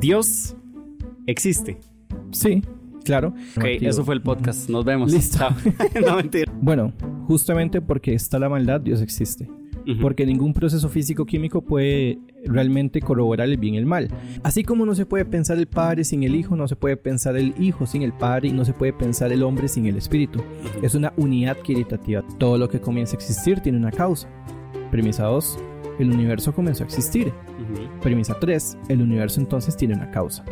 Dios existe. Sí, claro. Ok, eso fue el podcast. Nos vemos. Listo. No, mentira. Bueno, justamente porque está la maldad, Dios existe. Porque ningún proceso físico-químico puede realmente corroborar el bien y el mal. Así como no se puede pensar el Padre sin el Hijo, no se puede pensar el Hijo sin el Padre y no se puede pensar el hombre sin el Espíritu. Es una unidad caritativa. Todo lo que comienza a existir tiene una causa. Premisa 2. El universo comenzó a existir. Premisa 3. El universo entonces tiene una causa.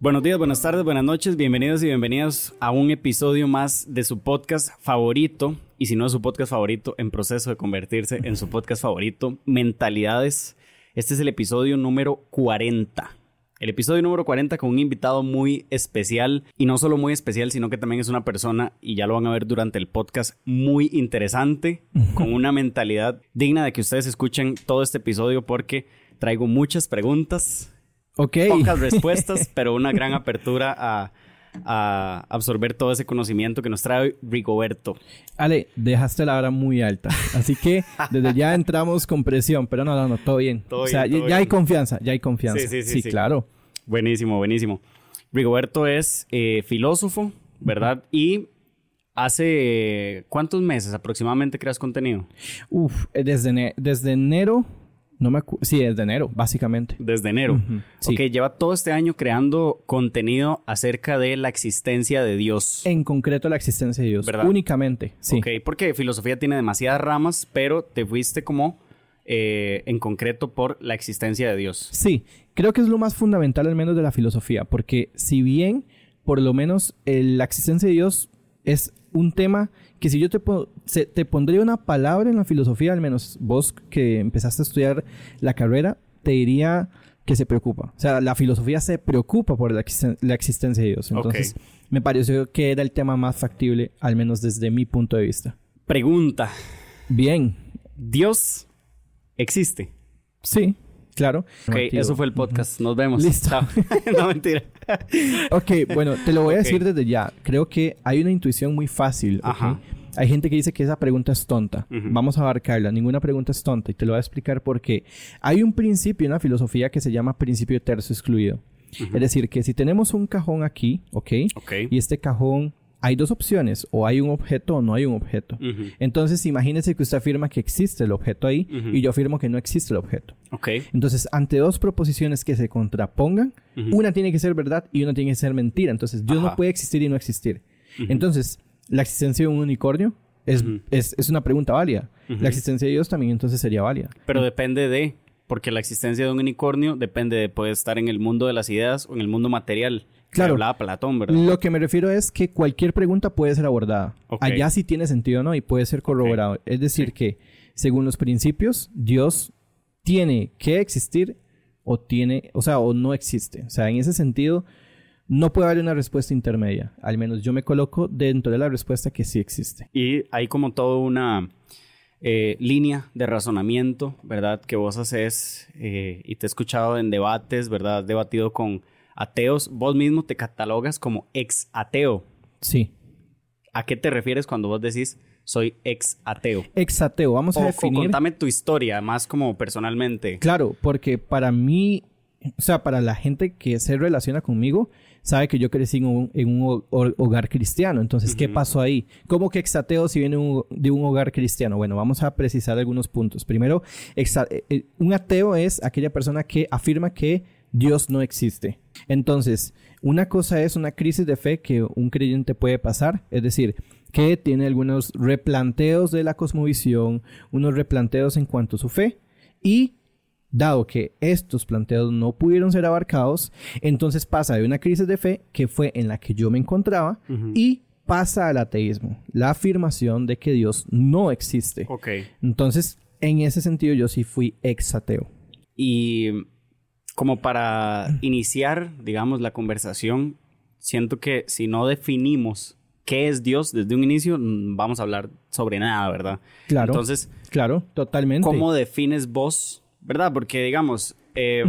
Buenos días, buenas tardes, buenas noches, bienvenidos y bienvenidas a un episodio más de su podcast favorito, y si no es su podcast favorito, en proceso de convertirse en su podcast favorito, Mentalidades. Este es el episodio número 40. El episodio número 40 con un invitado muy especial, y no solo muy especial, sino que también es una persona, y ya lo van a ver durante el podcast, muy interesante, con una mentalidad digna de que ustedes escuchen todo este episodio porque traigo muchas preguntas Ok. pocas respuestas, pero una gran apertura a, a absorber todo ese conocimiento que nos trae Rigoberto. Ale, dejaste la vara muy alta. Así que desde ya entramos con presión, pero no, no, no, todo bien. Todo o sea, bien, ya, ya hay bien. confianza, ya hay confianza. Sí, sí, sí, sí. claro. Buenísimo, buenísimo. Rigoberto es eh, filósofo, ¿verdad? Y hace cuántos meses aproximadamente creas contenido? Uf, eh, desde, desde enero, no me acuerdo. Sí, desde enero, básicamente. Desde enero. Sí. Ok, lleva todo este año creando contenido acerca de la existencia de Dios. En concreto, la existencia de Dios. ¿Verdad? Únicamente, sí. Ok, porque filosofía tiene demasiadas ramas, pero te fuiste como eh, en concreto por la existencia de Dios. Sí, creo que es lo más fundamental al menos de la filosofía, porque si bien por lo menos el- la existencia de Dios es un tema que si yo te, po- se- te pondría una palabra en la filosofía, al menos vos que empezaste a estudiar la carrera, te diría que se preocupa. O sea, la filosofía se preocupa por la, existen- la existencia de Dios. Entonces, me pareció que era el tema más factible, al menos desde mi punto de vista. Pregunta, Bien, ¿Dios existe? sí, claro. Ok, eso fue el podcast. Nos vemos. Listo. No, mentira. Ok, bueno, te lo voy a decir desde ya. Creo que hay una intuición muy fácil. Ajá. Hay gente que dice que esa pregunta es tonta. Vamos a abarcarla. Ninguna pregunta es tonta y te lo voy a explicar por qué. Hay un principio en la filosofía que se llama principio tercio excluido. Es decir, que si tenemos un cajón aquí, ¿ok? Y este cajón, hay dos opciones. O hay un objeto o no hay un objeto. Entonces, imagínese que usted afirma que existe el objeto ahí y yo afirmo que no existe el objeto. Ok. Entonces, ante dos proposiciones que se contrapongan, una tiene que ser verdad y una tiene que ser mentira. Entonces, Dios Ajá. no puede existir y no existir. Entonces, la existencia de un unicornio es, es, es una pregunta válida. La existencia de Dios también entonces sería válida. Pero depende de, porque la existencia de un unicornio depende de poder estar en el mundo de las ideas o en el mundo material. Claro. hablaba Platón, ¿verdad? Lo que me refiero es que cualquier pregunta puede ser abordada. Allá sí tiene sentido o no y puede ser corroborado. Es decir, que según los principios, Dios tiene que existir o tiene, o sea, o no existe. O sea, en ese sentido, no puede haber una respuesta intermedia. Al menos yo me coloco dentro de la respuesta que sí existe. Y hay como toda una eh, línea de razonamiento, ¿verdad? Que vos haces eh, y te he escuchado en debates, ¿verdad? Has debatido con ateos. Vos mismo te catalogas como ex ateo. Sí. ¿A qué te refieres cuando vos decís soy ex ateo? Exateo. Vamos O, a o definir. contame tu historia, más como personalmente. Claro, porque para mí, o sea, para la gente que se relaciona conmigo, sabe que yo crecí en un, en hogar cristiano. Entonces, ¿qué pasó ahí? ¿Cómo que exateo si viene un- de un hogar cristiano? Bueno, vamos a precisar algunos puntos. Primero, exa- eh, eh, un ateo es aquella persona que afirma que Dios no existe. Entonces, una cosa es una crisis de fe que un creyente puede pasar, es decir, que tiene algunos replanteos de la cosmovisión, unos replanteos en cuanto a su fe, y dado que estos planteos no pudieron ser abarcados, entonces pasa de una crisis de fe, que fue en la que yo me encontraba, y pasa al ateísmo, la afirmación de que Dios no existe. Ok. Entonces, en ese sentido, yo sí fui ex ateo. Y como para iniciar, digamos, la conversación, siento que si no definimos qué es Dios desde un inicio, vamos a hablar sobre nada, ¿verdad? Claro, Entonces, claro, totalmente. ¿cómo defines vos, verdad? Porque, digamos, eh,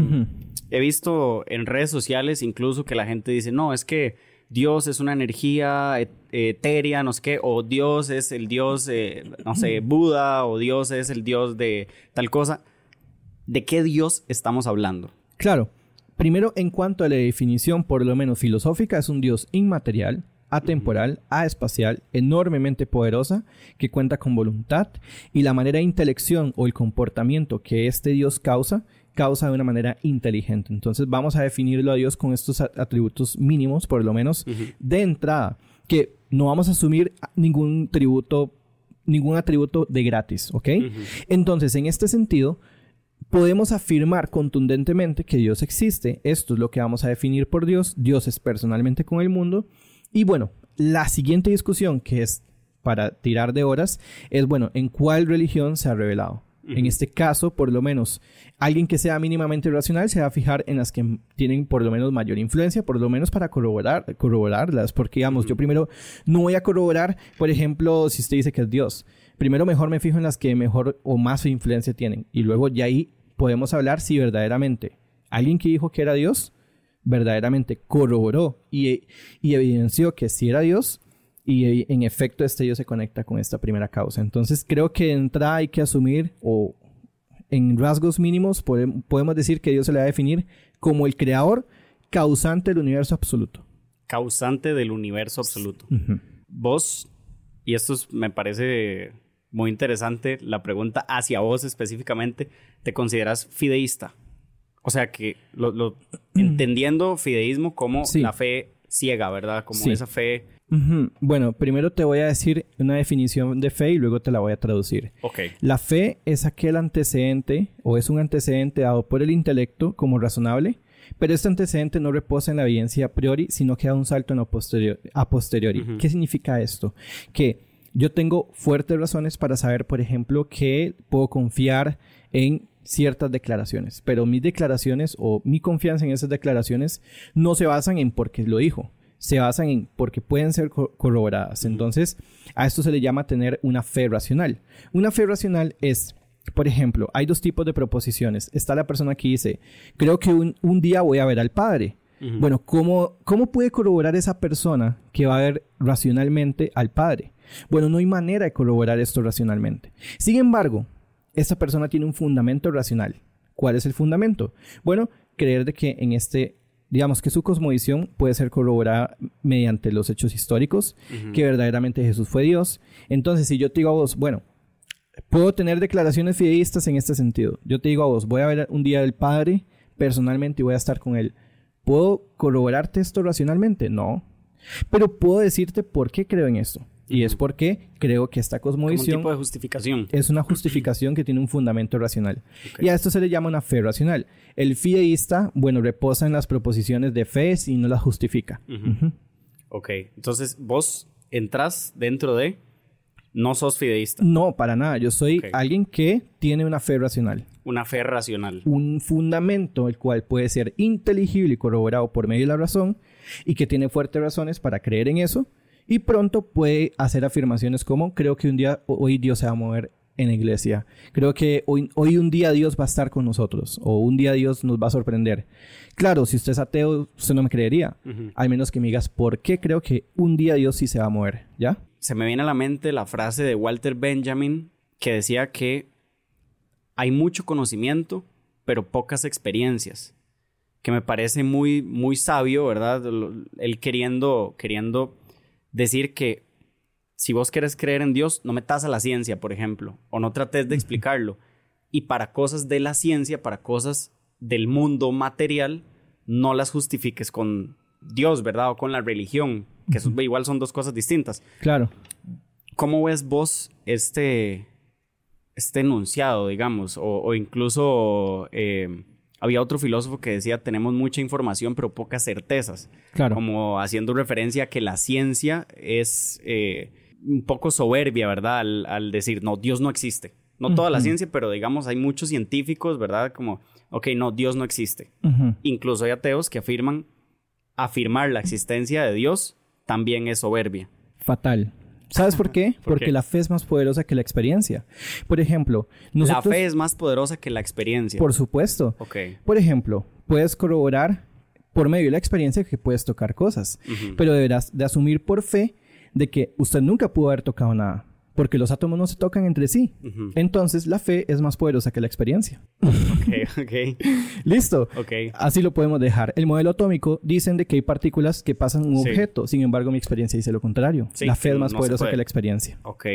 he visto en redes sociales incluso que la gente dice, no, es que Dios es una energía et- etérea, no sé qué, o Dios es el Dios, eh, no sé, Buda, o Dios es el Dios de tal cosa. ¿De qué Dios estamos hablando? Claro, primero, en cuanto a la definición, por lo menos filosófica, es un Dios inmaterial, atemporal, aespacial, enormemente poderosa, que cuenta con voluntad y la manera de intelección o el comportamiento que este Dios causa, causa de una manera inteligente. Entonces vamos a definirlo a Dios con estos atributos mínimos, por lo menos de entrada, que no vamos a asumir ningún tributo, ningún atributo de gratis, ¿ok? Entonces, en este sentido, podemos afirmar contundentemente que Dios existe. Esto es lo que vamos a definir por Dios. Dios es personalmente con el mundo y bueno, la siguiente discusión, que es para tirar de horas, es, bueno, ¿en cuál religión se ha revelado? En este caso, por lo menos, alguien que sea mínimamente racional se va a fijar en las que tienen por lo menos mayor influencia, por lo menos para corroborar, corroborarlas, porque digamos, yo primero no voy a corroborar, por ejemplo, si usted dice que es Dios, primero mejor me fijo en las que mejor o más influencia tienen, y luego ya ahí podemos hablar si verdaderamente alguien que dijo que era Dios verdaderamente corroboró y, evidenció que sí era Dios y en efecto este Dios se conecta con esta primera causa. Entonces creo que entra hay que asumir o en rasgos mínimos podemos decir que Dios se le va a definir como el creador causante del universo absoluto. Causante del universo absoluto. Vos, y esto me parece muy interesante, la pregunta hacia vos específicamente, ¿te consideras fideísta? O sea que lo, entendiendo fideísmo como la fe ciega, ¿verdad? Como esa fe. Bueno, primero te voy a decir una definición de fe y luego te la voy a traducir. Ok. La fe es aquel antecedente o es un antecedente dado por el intelecto como razonable, pero este antecedente no reposa en la evidencia a priori, sino que da un salto en posterior, a posteriori. ¿Qué significa esto? Que yo tengo fuertes razones para saber, por ejemplo, que puedo confiar en ciertas declaraciones, pero mis declaraciones o mi confianza en esas declaraciones no se basan en porque lo dijo, se basan en porque pueden ser corroboradas. Entonces, a esto se le llama tener una fe racional. Una fe racional es, por ejemplo, hay dos tipos de proposiciones. Está la persona que dice, creo que un, día voy a ver al Padre. Bueno, ¿cómo, ¿cómo puede corroborar esa persona que va a ver racionalmente al Padre? Bueno, no hay manera de corroborar esto racionalmente. Sin embargo, esta persona tiene un fundamento racional. ¿Cuál es el fundamento? Bueno, creer de que en este, digamos que su cosmovisión puede ser corroborada mediante los hechos históricos, que verdaderamente Jesús fue Dios. Entonces, si yo te digo a vos, bueno, puedo tener declaraciones fideístas en este sentido. Yo te digo a vos, voy a ver un día del Padre personalmente y voy a estar con Él. ¿Puedo corroborarte esto racionalmente? No. Pero puedo decirte por qué creo en esto. Y es porque creo que esta cosmovisión... un tipo de justificación. Es una justificación que tiene un fundamento racional. Y a esto se le llama una fe racional. El fideísta, bueno, reposa en las proposiciones de fe y no las justifica. Ok, entonces vos entras dentro de... No sos fideísta. No, para nada. Yo soy alguien que tiene una fe racional. Una fe racional. Un fundamento el cual puede ser inteligible y corroborado por medio de la razón y que tiene fuertes razones para creer en eso y pronto puede hacer afirmaciones como, creo que un día, hoy Dios se va a mover en la iglesia. Creo que hoy, hoy un día Dios va a estar con nosotros o un día Dios nos va a sorprender. Claro, si usted es ateo, usted no me creería. Al menos que me digas, ¿por qué creo que un día Dios sí se va a mover? ¿Ya? Se me viene a la mente la frase de Walter Benjamin que decía que hay mucho conocimiento, pero pocas experiencias. Que me parece muy, muy sabio, ¿verdad? Él queriendo, queriendo decir que si vos querés creer en Dios, no metas a la ciencia, por ejemplo, o no trates de explicarlo. Y para cosas de la ciencia, para cosas del mundo material, no las justifiques con Dios, ¿verdad? O con la religión, que igual son dos cosas distintas. Claro. ¿Cómo ves vos este, este enunciado, digamos? O, incluso eh, había otro filósofo que decía, tenemos mucha información pero pocas certezas. Claro. Como haciendo referencia a que la ciencia es eh, un poco soberbia, ¿verdad? Al, decir, no, Dios no existe. No toda la ciencia, pero digamos, hay muchos científicos, ¿verdad? Como, ok, no, Dios no existe. Incluso hay ateos que afirman, afirmar la existencia de Dios también es soberbia. Fatal. ¿Sabes por qué? Porque la fe es más poderosa que la experiencia. Por ejemplo, nosotros... La fe es más poderosa que la experiencia. Por supuesto. Ok. Por ejemplo, puedes corroborar por medio de la experiencia que puedes tocar cosas, pero deberás de asumir por fe de que usted nunca pudo haber tocado nada. Porque los átomos no se tocan entre sí. Entonces, la fe es más poderosa que la experiencia. Ok, ok. Listo. Así lo podemos dejar. El modelo atómico dicen de que hay partículas que pasan un Sí. objeto. Sin embargo, mi experiencia dice lo contrario. Sí, la fe es más no poderosa que la experiencia. Ok.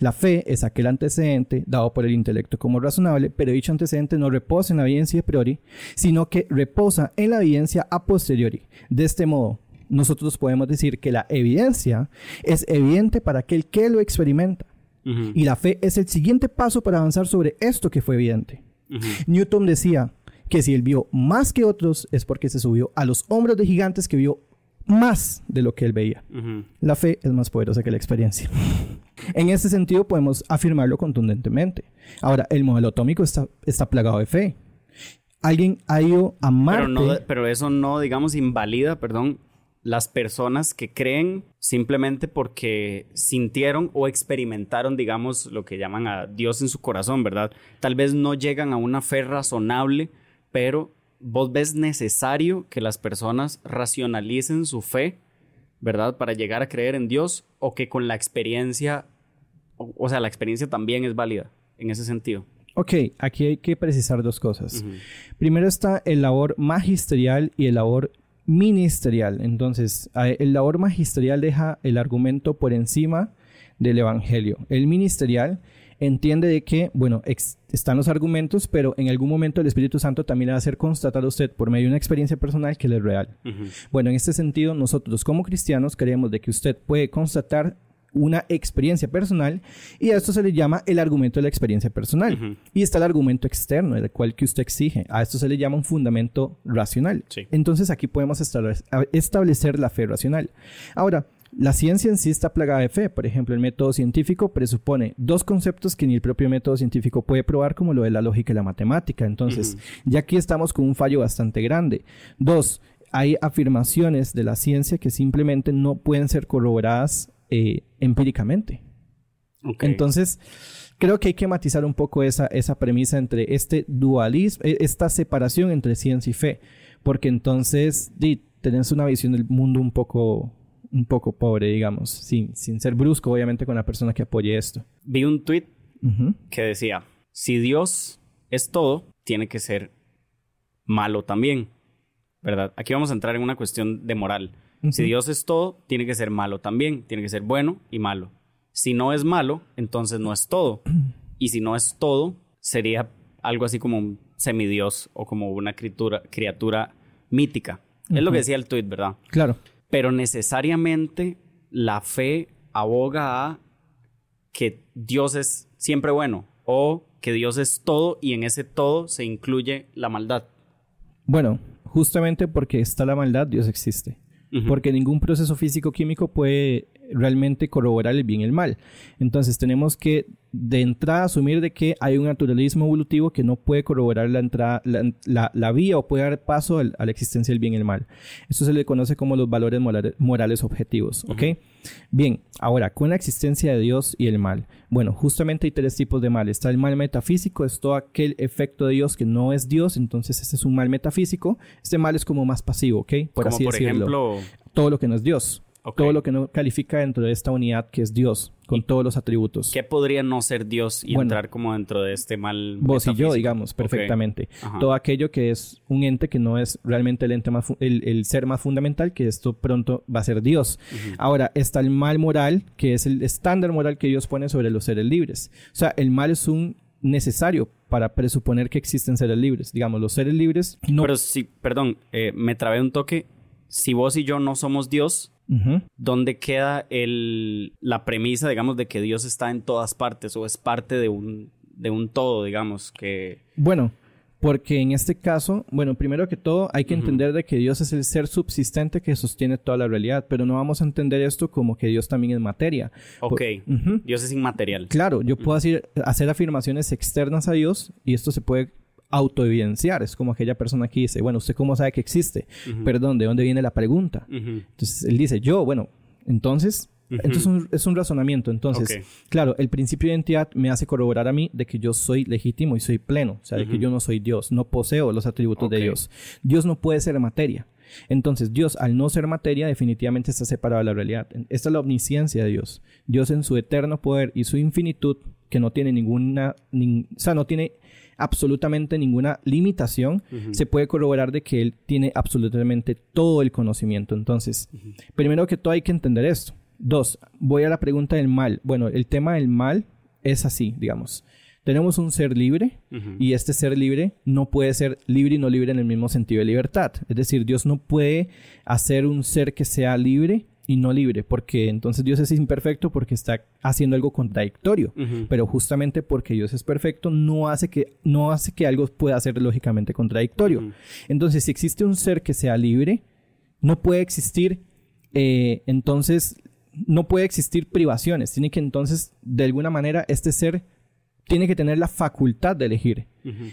La fe es aquel antecedente dado por el intelecto como razonable, pero dicho antecedente no reposa en la evidencia a priori, sino que reposa en la evidencia a posteriori. De este modo, nosotros podemos decir que la evidencia es evidente para aquel que lo experimenta. Ujú, Y la fe es el siguiente paso para avanzar sobre esto que fue evidente. ujú. Newton decía que si él vio más que otros es porque se subió a los hombros de gigantes que vio más de lo que él veía. Ujú. La fe es más poderosa que la experiencia. En este sentido podemos afirmarlo contundentemente. Ahora, el modelo atómico está, está plagado de fe. Alguien ha ido a Marte. Pero, no, pero eso no, digamos, invalida, perdón, las personas que creen simplemente porque sintieron o experimentaron, digamos, lo que llaman a Dios en su corazón, ¿verdad? Tal vez no llegan a una fe razonable, pero vos ves necesario que las personas racionalicen su fe, ¿verdad? Para llegar a creer en Dios o que con la experiencia, o, o sea, la experiencia también es válida en ese sentido. Ok, aquí hay que precisar dos cosas. Primero está el labor magisterial y el labor ministerial. Entonces, el labor magisterial deja el argumento por encima del evangelio. El ministerial entiende de que, bueno, están los argumentos, pero en algún momento el Espíritu Santo también le va a hacer constatar a usted por medio de una experiencia personal que él es real. Bueno, en este sentido, nosotros como cristianos creemos de que usted puede constatar una experiencia personal y a esto se le llama el argumento de la experiencia personal. Y está el argumento externo, el cual que usted exige. A esto se le llama un fundamento racional. Sí. Entonces aquí podemos establecer la fe racional. Ahora, la ciencia en sí está plagada de fe. Por ejemplo, el método científico presupone dos conceptos que ni el propio método científico puede probar, como lo de la lógica y la matemática. Entonces, ya aquí estamos con un fallo bastante grande. Dos, hay afirmaciones de la ciencia que simplemente no pueden ser corroboradas eh, empíricamente. Entonces, creo que hay que matizar un poco esa, esa premisa entre este dualismo, eh, esta separación entre ciencia y fe, porque entonces di, tenés una visión del mundo un poco, un poco pobre, digamos, sin, sin ser brusco, obviamente, con la persona que apoye esto. Vi un tweet que decía, si Dios es todo, tiene que ser malo también, ¿verdad? Aquí vamos a entrar en una cuestión de moral. Si. Dios es todo, tiene que ser malo también, tiene que ser bueno y malo. Si no es malo, entonces no es todo. Y si no es todo, sería algo así como un semidios o como una criatura, criatura mítica. Es lo que decía el tweet, ¿verdad? Claro. pero necesariamente la fe aboga a que Dios es siempre bueno o que Dios es todo y en ese todo se incluye la maldad. Bueno, justamente porque está la maldad, Dios existe. Porque ningún proceso físico-químico puede realmente corroborar el bien y el mal. Entonces tenemos que de entrada asumir de que hay un naturalismo evolutivo que no puede corroborar la, entrada, la, la- la vía o puede dar paso al- a la existencia del bien y el mal. Esto se le conoce como los valores morales, morales objetivos. ¿Ok? Bien, ahora, con la existencia de Dios y el mal. Bueno, justamente hay tres tipos de mal. Está el mal metafísico, es todo aquel efecto de Dios que no es Dios, entonces ese es un mal metafísico. Este mal es como más pasivo, ¿ok? Por Como así por decirlo. ejemplo, todo lo que no es Dios. Ok. Todo lo que no califica dentro de esta unidad que es Dios, con todos los atributos. ¿qué podría no ser Dios y Bueno. entrar como dentro de este mal? Vos y yo, metafísico? digamos, perfectamente. Ajá. Todo aquello que es un ente que no es realmente el ente más el, el ser más fundamental, que esto pronto va a ser Dios. Ahora, está el mal moral, que es el estándar moral que Dios pone sobre los seres libres. O sea, el mal es un necesario para presuponer que existen seres libres. Digamos, los seres libres no... Pero sí, perdón, eh, me trabé un toque. Si vos y yo no somos Dios. ¿dónde queda el, la premisa, digamos, de que Dios está en todas partes o es parte de un, de un todo, digamos, que... Bueno, porque en este caso, bueno, primero que todo hay que entender de que Dios es el ser subsistente que sostiene toda la realidad, pero no vamos a entender esto como que Dios también es materia. Ok. Dios es inmaterial. Claro, yo puedo hacer, hacer afirmaciones externas a Dios y esto se puede autoevidenciar. Es como aquella persona que dice, bueno, ¿usted cómo sabe que existe? Perdón, ¿de dónde viene la pregunta? Entonces él dice, yo, bueno, entonces, entonces es un- es un razonamiento. Entonces, claro, el principio de identidad me hace corroborar a mí de que yo soy legítimo y soy pleno, o sea, de que yo no soy Dios, no poseo los atributos de Dios. Dios no puede ser materia. Entonces, Dios, al no ser materia, definitivamente está separado de la realidad. Esta es la omnisciencia de Dios. Dios en su eterno poder y su infinitud, que no tiene ninguna, o sea, no tiene absolutamente ninguna limitación, se puede corroborar de que Él tiene absolutamente todo el conocimiento. Entonces, primero que todo hay que entender esto. Dos, voy a la pregunta del mal. Bueno, el tema del mal es así, digamos. Tenemos un ser libre y este ser libre no puede ser libre y no libre en el mismo sentido de libertad. Es decir, Dios no puede hacer un ser que sea libre y no libre, porque entonces Dios es imperfecto porque está haciendo algo contradictorio, pero justamente porque Dios es perfecto no hace que no hace que algo pueda ser lógicamente contradictorio. Entonces, si existe un ser que sea libre, no puede existir eh, entonces no puede existir privaciones, tiene que entonces de alguna manera este ser tiene que tener la facultad de elegir.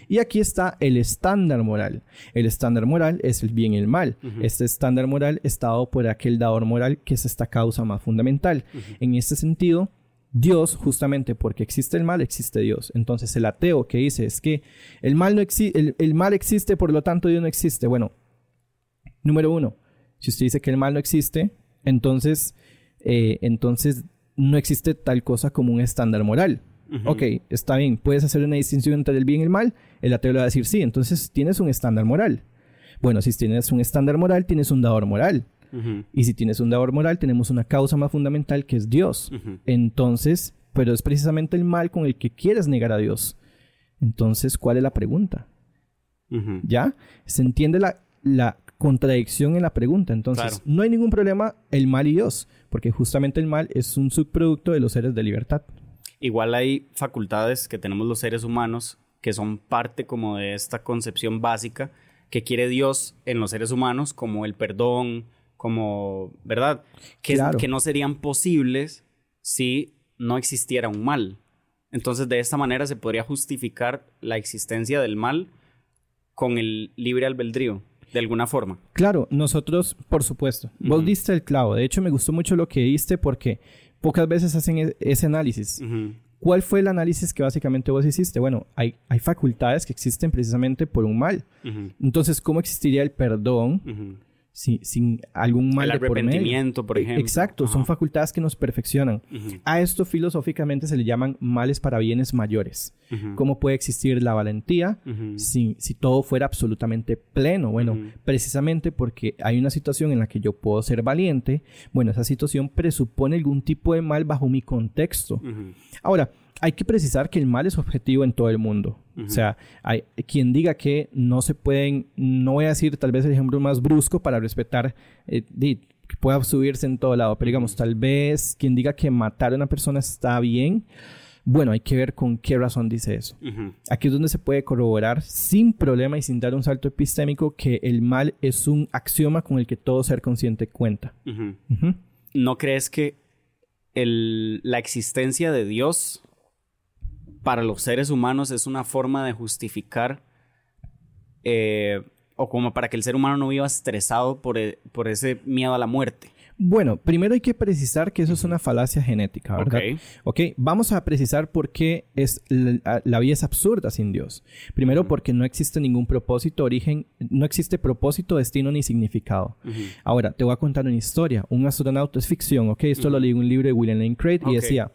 Y aquí está el estándar moral. El estándar moral es el bien y el mal. Este estándar moral está dado por aquel dador moral que es esta causa más fundamental. En este sentido, Dios, justamente porque existe el mal, existe Dios. Entonces el ateo que dice es que el mal, no el, mal existe, por lo tanto Dios no existe. Bueno, número uno, si usted dice que el mal no existe, entonces, eh, entonces no existe tal cosa como un estándar moral. Ok, está bien, puedes hacer una distinción entre el bien y el mal. El ateo le va a decir sí, entonces tienes un estándar moral. Bueno, si tienes un estándar moral, tienes un dador moral. Y si tienes un dador moral, tenemos una causa más fundamental que es Dios. Entonces, pero es precisamente el mal con el que quieres negar a Dios. Entonces, ¿cuál es la pregunta? ¿Ya? ¿Se entiende la, contradicción en la pregunta? Entonces, no hay ningún problema el mal y Dios, porque justamente el mal es un subproducto de los seres de libertad. Igual hay facultades que tenemos los seres humanos que son parte como de esta concepción básica que quiere Dios en los seres humanos, como el perdón, como, ¿verdad? Que, que no serían posibles si no existiera un mal. Entonces, de esta manera se podría justificar la existencia del mal con el libre albedrío, de alguna forma. Claro, nosotros, por supuesto. Vos diste el clavo. De hecho, me gustó mucho lo que diste porque pocas veces hacen e-, ese análisis. ¿Cuál fue el análisis que básicamente vos hiciste? Bueno, hay, hay facultades que existen precisamente por un mal. Entonces, ¿cómo existiría el perdón? Sin algún mal el arrepentimiento, por, ejemplo. Exacto, son facultades que nos perfeccionan. A esto filosóficamente se le llaman males para bienes mayores. ¿Cómo puede existir la valentía si, si, todo fuera absolutamente pleno? Bueno, precisamente porque hay una situación en la que yo puedo ser valiente, bueno, esa situación presupone algún tipo de mal bajo mi contexto. Ahora, hay que precisar que el mal es objetivo en todo el mundo. O sea, hay quien diga que no se pueden, no voy a decir tal vez el ejemplo más brusco para respetar, eh, que pueda subirse en todo lado, pero digamos, tal vez quien diga que matar a una persona está bien, bueno, hay que ver con qué razón dice eso. Aquí es donde se puede corroborar sin problema y sin dar un salto epistémico que el mal es un axioma con el que todo ser consciente cuenta. ¿No crees que el, la existencia de Dios para los seres humanos es una forma de justificar eh, o como para que el ser humano no viva estresado por, e, por ese miedo a la muerte. Bueno, primero hay que precisar que eso es una falacia genética, ¿verdad? Ok. vamos a precisar por qué es la, vida es absurda sin Dios. Primero porque no existe ningún propósito, origen, no existe propósito, destino ni significado. Ahora, te voy a contar una historia. Un astronauta es ficción, ¿ok? Esto lo leí en un libro de William Lane Craig y decía,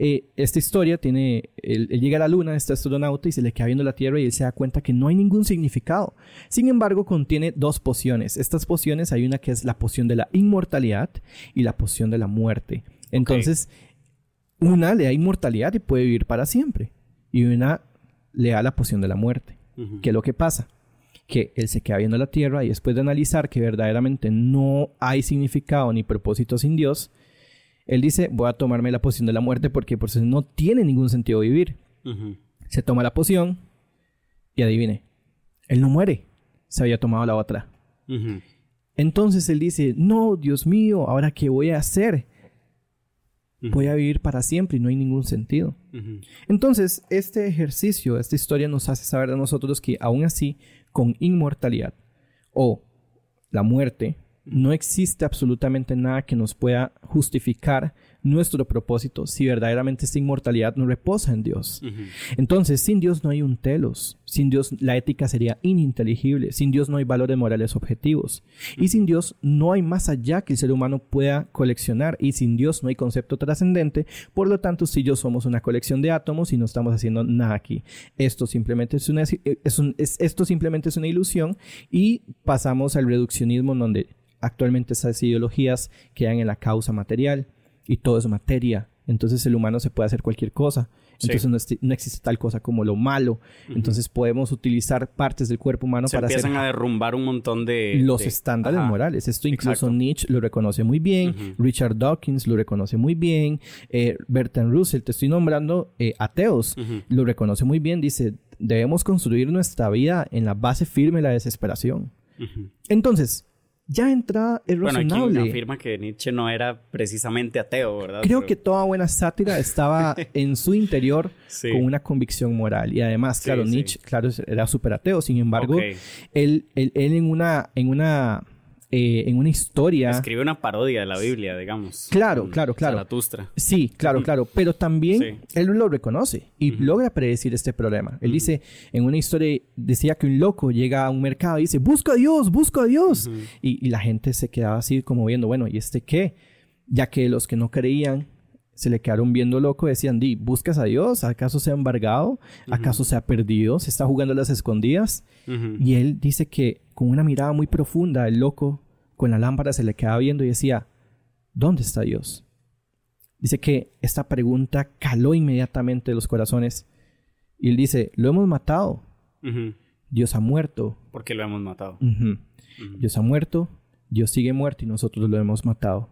eh, esta historia tiene, él, llega a la luna, este astronauta, y se le queda viendo la Tierra y él se da cuenta que no hay ningún significado. Sin embargo, contiene dos pociones. Estas pociones hay una que es la poción de la inmortalidad y la poción de la muerte. Entonces, una le da inmortalidad y puede vivir para siempre. Y una le da la poción de la muerte. ¿Qué es lo que pasa? Que él se queda viendo la Tierra y después de analizar que verdaderamente no hay significado ni propósito sin Dios, él dice, voy a tomarme la poción de la muerte porque por eso no tiene ningún sentido vivir. Se toma la poción y adivine, él no muere, se había tomado la otra. Entonces él dice, no, Dios mío, ahora qué voy a hacer? Voy a vivir para siempre y no hay ningún sentido. Entonces, este ejercicio, esta historia nos hace saber de nosotros que aún así, con inmortalidad o la muerte, No existe absolutamente nada que nos pueda justificar nuestro propósito si verdaderamente esta inmortalidad no reposa en Dios. Entonces, sin Dios no hay un telos, sin Dios la ética sería ininteligible, sin Dios no hay valores morales objetivos. Y sin Dios no hay más allá que el ser humano pueda coleccionar. Y sin Dios no hay concepto trascendente, por lo tanto, si yo somos una colección de átomos y no estamos haciendo nada aquí, esto simplemente es una, esto simplemente es una ilusión y pasamos al reduccionismo donde actualmente esas ideologías quedan en la causa material y todo es materia. Entonces el humano se puede hacer cualquier cosa. Entonces no, existe tal cosa como lo malo. Entonces podemos utilizar partes del cuerpo humano para empiezan a derrumbar un montón de... Los estándares morales. Esto incluso Nietzsche lo reconoce muy bien. Richard Dawkins lo reconoce muy bien. Eh, Bertrand Russell, te estoy nombrando eh, ateos, lo reconoce muy bien. Dice, debemos construir nuestra vida en la base firme de la desesperación. Entonces, ya entra es razonable. Bueno, quien afirma que Nietzsche no era precisamente ateo, ¿verdad? Creo que toda buena sátira estaba en su interior con una convicción moral. Y además, claro, Nietzsche, claro, era súper ateo. Sin embargo, él, él, él, en una, en una eh, en una historia. Escribe una parodia de la Biblia, digamos. Claro, claro, claro. Zaratustra. Sí, claro, claro. Pero también él lo reconoce y logra predecir este problema. Él dice, en una historia, decía que un loco llega a un mercado y dice, busca a Dios, busca a Dios. Y, y, la gente se quedaba así como viendo, bueno, ¿y este qué? Ya que los que no creían se le quedaron viendo loco, decían, Di, ¿buscas a Dios? ¿Acaso se ha embargado? ¿Acaso se ha perdido? ¿Se está jugando a las escondidas? Y él dice que con una mirada muy profunda, el loco con la lámpara se le quedaba viendo y decía, ¿dónde está Dios? Dice que esta pregunta caló inmediatamente los corazones. Y él dice, lo hemos matado. Dios ha muerto. ¿Por qué lo hemos matado? Dios ha muerto, Dios sigue muerto y nosotros lo hemos matado.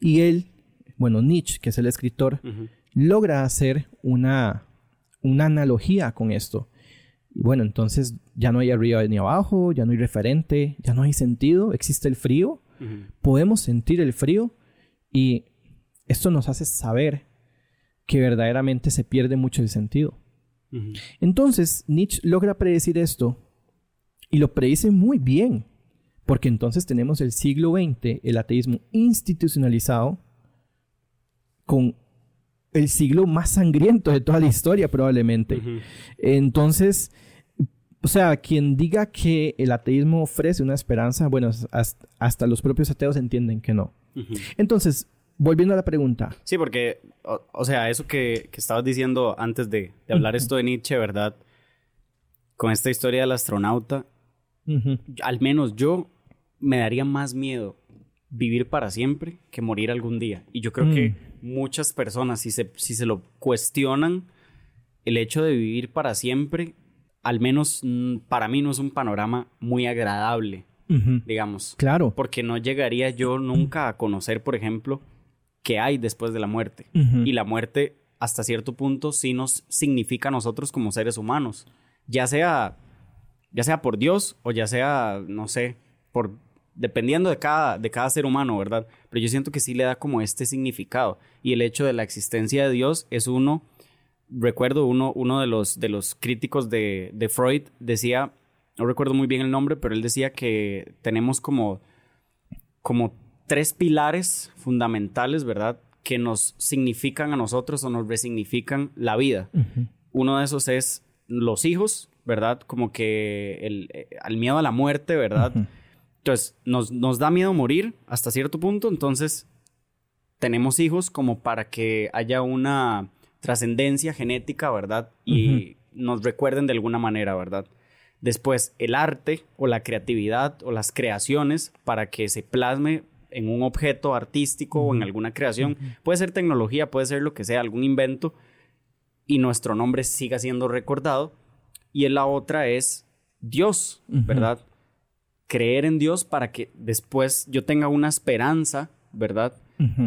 Y él bueno, Nietzsche, que es el escritor, logra hacer una, una analogía con esto. Y bueno, entonces ya no hay arriba ni abajo, ya no hay referente, ya no hay sentido, existe el frío, podemos sentir el frío y esto nos hace saber que verdaderamente se pierde mucho el sentido. Entonces, Nietzsche logra predecir esto y lo predice muy bien, porque entonces tenemos el siglo XX, el ateísmo institucionalizado, con el siglo más sangriento de toda la historia probablemente. Entonces, o sea, quien diga que el ateísmo ofrece una esperanza, bueno, hasta, los propios ateos entienden que no. Entonces, volviendo a la pregunta. Sí, porque, o, sea, eso que, estabas diciendo antes de, hablar esto de Nietzsche, ¿verdad? Con esta historia del astronauta, al menos yo me daría más miedo vivir para siempre que morir algún día. Y yo creo que mm. Muchas personas, si se, si se lo cuestionan, el hecho de vivir para siempre, al menos mm, para mí no es un panorama muy agradable, digamos. Claro. Porque no llegaría yo nunca a conocer, por ejemplo, qué hay después de la muerte. Y la muerte, hasta cierto punto, sí nos significa a nosotros como seres humanos. Ya sea, ya sea por Dios o ya sea, no sé, por dependiendo de cada, de cada ser humano, ¿verdad? Pero yo siento que sí le da como este significado. Y el hecho de la existencia de Dios es uno, recuerdo uno, uno de, los, de los críticos de, de Freud decía, no recuerdo muy bien el nombre, pero él decía que tenemos como, como tres pilares fundamentales, ¿verdad? Que nos significan a nosotros o nos resignifican la vida. Uno de esos es los hijos, ¿verdad? Como que el, eh, al miedo a la muerte, ¿verdad? Entonces, nos, da miedo morir hasta cierto punto, entonces tenemos hijos como para que haya una trascendencia genética, ¿verdad? Y nos recuerden de alguna manera, ¿verdad? Después, el arte o la creatividad o las creaciones para que se plasme en un objeto artístico o en alguna creación. Puede ser tecnología, puede ser lo que sea, algún invento, y nuestro nombre siga siendo recordado. Y la otra es Dios, ¿verdad? Creer en Dios para que después yo tenga una esperanza, ¿verdad?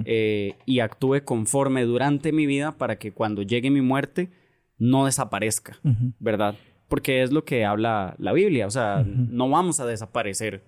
Eh, y actúe conforme durante mi vida para que cuando llegue mi muerte no desaparezca, ¿verdad? Porque es lo que habla la Biblia, o sea, no vamos a desaparecer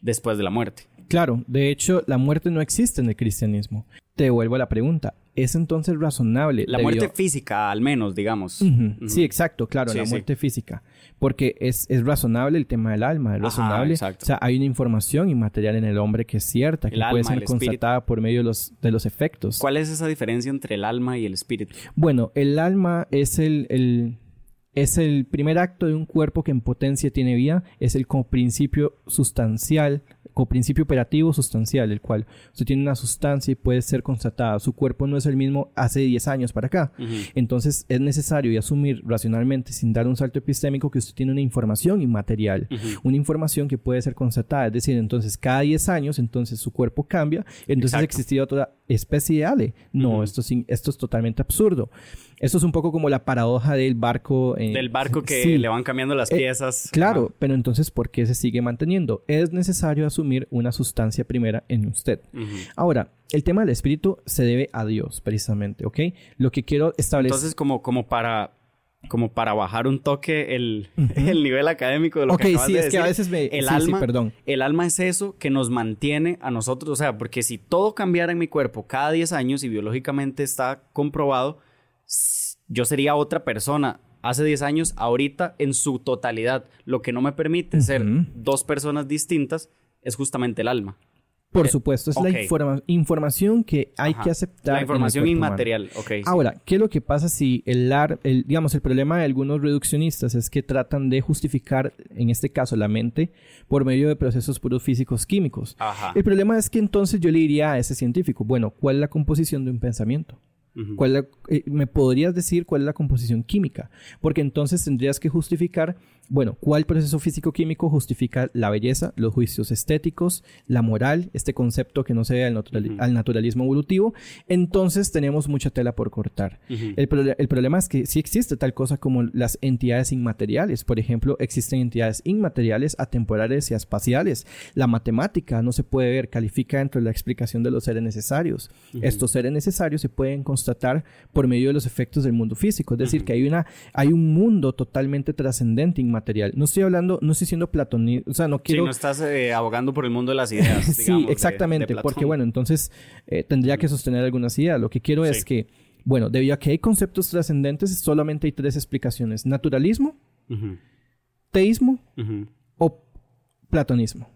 después de la muerte. Claro, de hecho, la muerte no existe en el cristianismo. Te devuelvo la pregunta. ¿Es entonces razonable? La debido- muerte física, al menos, digamos. Sí, exacto, claro, Sí, la sí. muerte física. Porque es, es razonable el tema del alma, es Ajá, razonable. exacto. O sea, hay una información inmaterial en el hombre que es cierta, que puede ser espíritu. constatada por medio de los, de los efectos. ¿Cuál es esa diferencia entre el alma y el espíritu? Bueno, el alma es el, el- es el primer acto de un cuerpo que en potencia tiene vida, es el coprincipio sustancial, coprincipio operativo sustancial, el cual usted tiene una sustancia y puede ser constatada. Su cuerpo no es el mismo hace 10 años para acá. Entonces es necesario y asumir racionalmente, sin dar un salto epistémico, que usted tiene una información inmaterial, una información que puede ser constatada. Es decir, entonces cada 10 años, entonces su cuerpo cambia, entonces Exacto. existiría otra especie de Ale. No, esto, es esto es totalmente absurdo. Esto es un poco como la paradoja del barco. eh, Del barco que sí, le van cambiando las Eh, piezas. Claro, pero entonces, ¿por qué se sigue manteniendo? Es necesario asumir una sustancia primera en usted. Ahora, el tema del espíritu se debe a Dios, precisamente, ¿ok? Lo que quiero establecer... Entonces, como, como para como para bajar un toque el, el nivel académico de lo que acabas sí, de es que a decir. veces me... el sí, sí, alma, perdón. el alma es eso que nos mantiene a nosotros, o sea, porque si todo cambiara en mi cuerpo cada 10 años y biológicamente está comprobado, yo sería otra persona hace 10 años, ahorita en su totalidad. Lo que no me permite ser dos personas distintas es justamente el alma. Por Eh, supuesto, es la informa- información que hay Ajá. que aceptar. La información inmaterial, ok. sí. Ahora, ¿qué es lo que pasa si el, ar- el digamos, el problema de algunos reduccionistas es que tratan de justificar, en este caso, la mente por medio de procesos puros físicos químicos? Ajá. El problema es que entonces yo le diría a ese científico, bueno, ¿cuál es la composición de un pensamiento? ¿Cuál la- eh, ¿Me podrías decir cuál es la composición química? Porque entonces tendrías que justificar, bueno, cuál proceso físico-químico justifica la belleza, los juicios estéticos, la moral, este concepto que no se ve al, naturalismo evolutivo. Entonces tenemos mucha tela por cortar. El, problema es que sí existe tal cosa como las entidades inmateriales. Por ejemplo, existen entidades inmateriales, atemporales y espaciales. La matemática no se puede ver, califica dentro de la explicación de los seres necesarios. Estos seres necesarios se pueden constatar por medio de los efectos del mundo físico. Es decir, que hay, una, hay un mundo totalmente trascendente inmaterial. No estoy hablando, no estoy siendo platonista, o sea, no Sí, quiero... no estás eh, abogando por el mundo de las ideas. Sí, digamos, de- de exactamente, porque bueno, entonces eh, tendría que sostener algunas ideas. Lo que quiero es Sí. que, bueno, debido a que hay conceptos trascendentes, solamente hay tres explicaciones: naturalismo, teísmo o platonismo.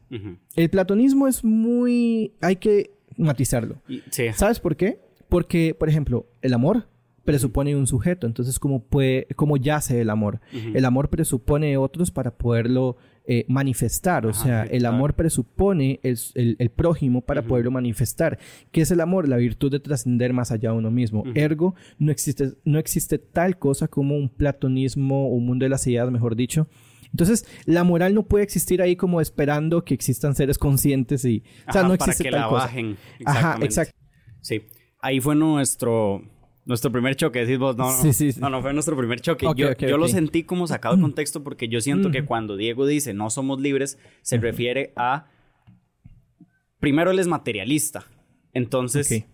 El platonismo es muy... hay que matizarlo. Y- Sí. ¿Sabes por qué? Porque, por ejemplo, el amor presupone un sujeto, entonces ¿cómo, puede, cómo yace el amor? El amor presupone otros para poderlo eh, manifestar, o Ajá, sea, el amor presupone el, el- el prójimo para poderlo manifestar. ¿Qué es el amor? La virtud de trascender más allá de uno mismo. Ergo, no existe, no existe tal cosa como un platonismo o un mundo de las ideas, mejor dicho. Entonces, la moral no puede existir ahí como esperando que existan seres conscientes y... O sea, no para existe que tal la cosa. bajen. Ajá, exacto. Sí. Ahí fue nuestro, nuestro primer choque. Decís vos, no, no, Sí, sí, sí. no, no fue nuestro primer choque. Yo yo lo sentí como sacado de contexto porque yo siento que Ujú. cuando Diego dice no somos libres, se refiere a. Primero, él es materialista. Entonces,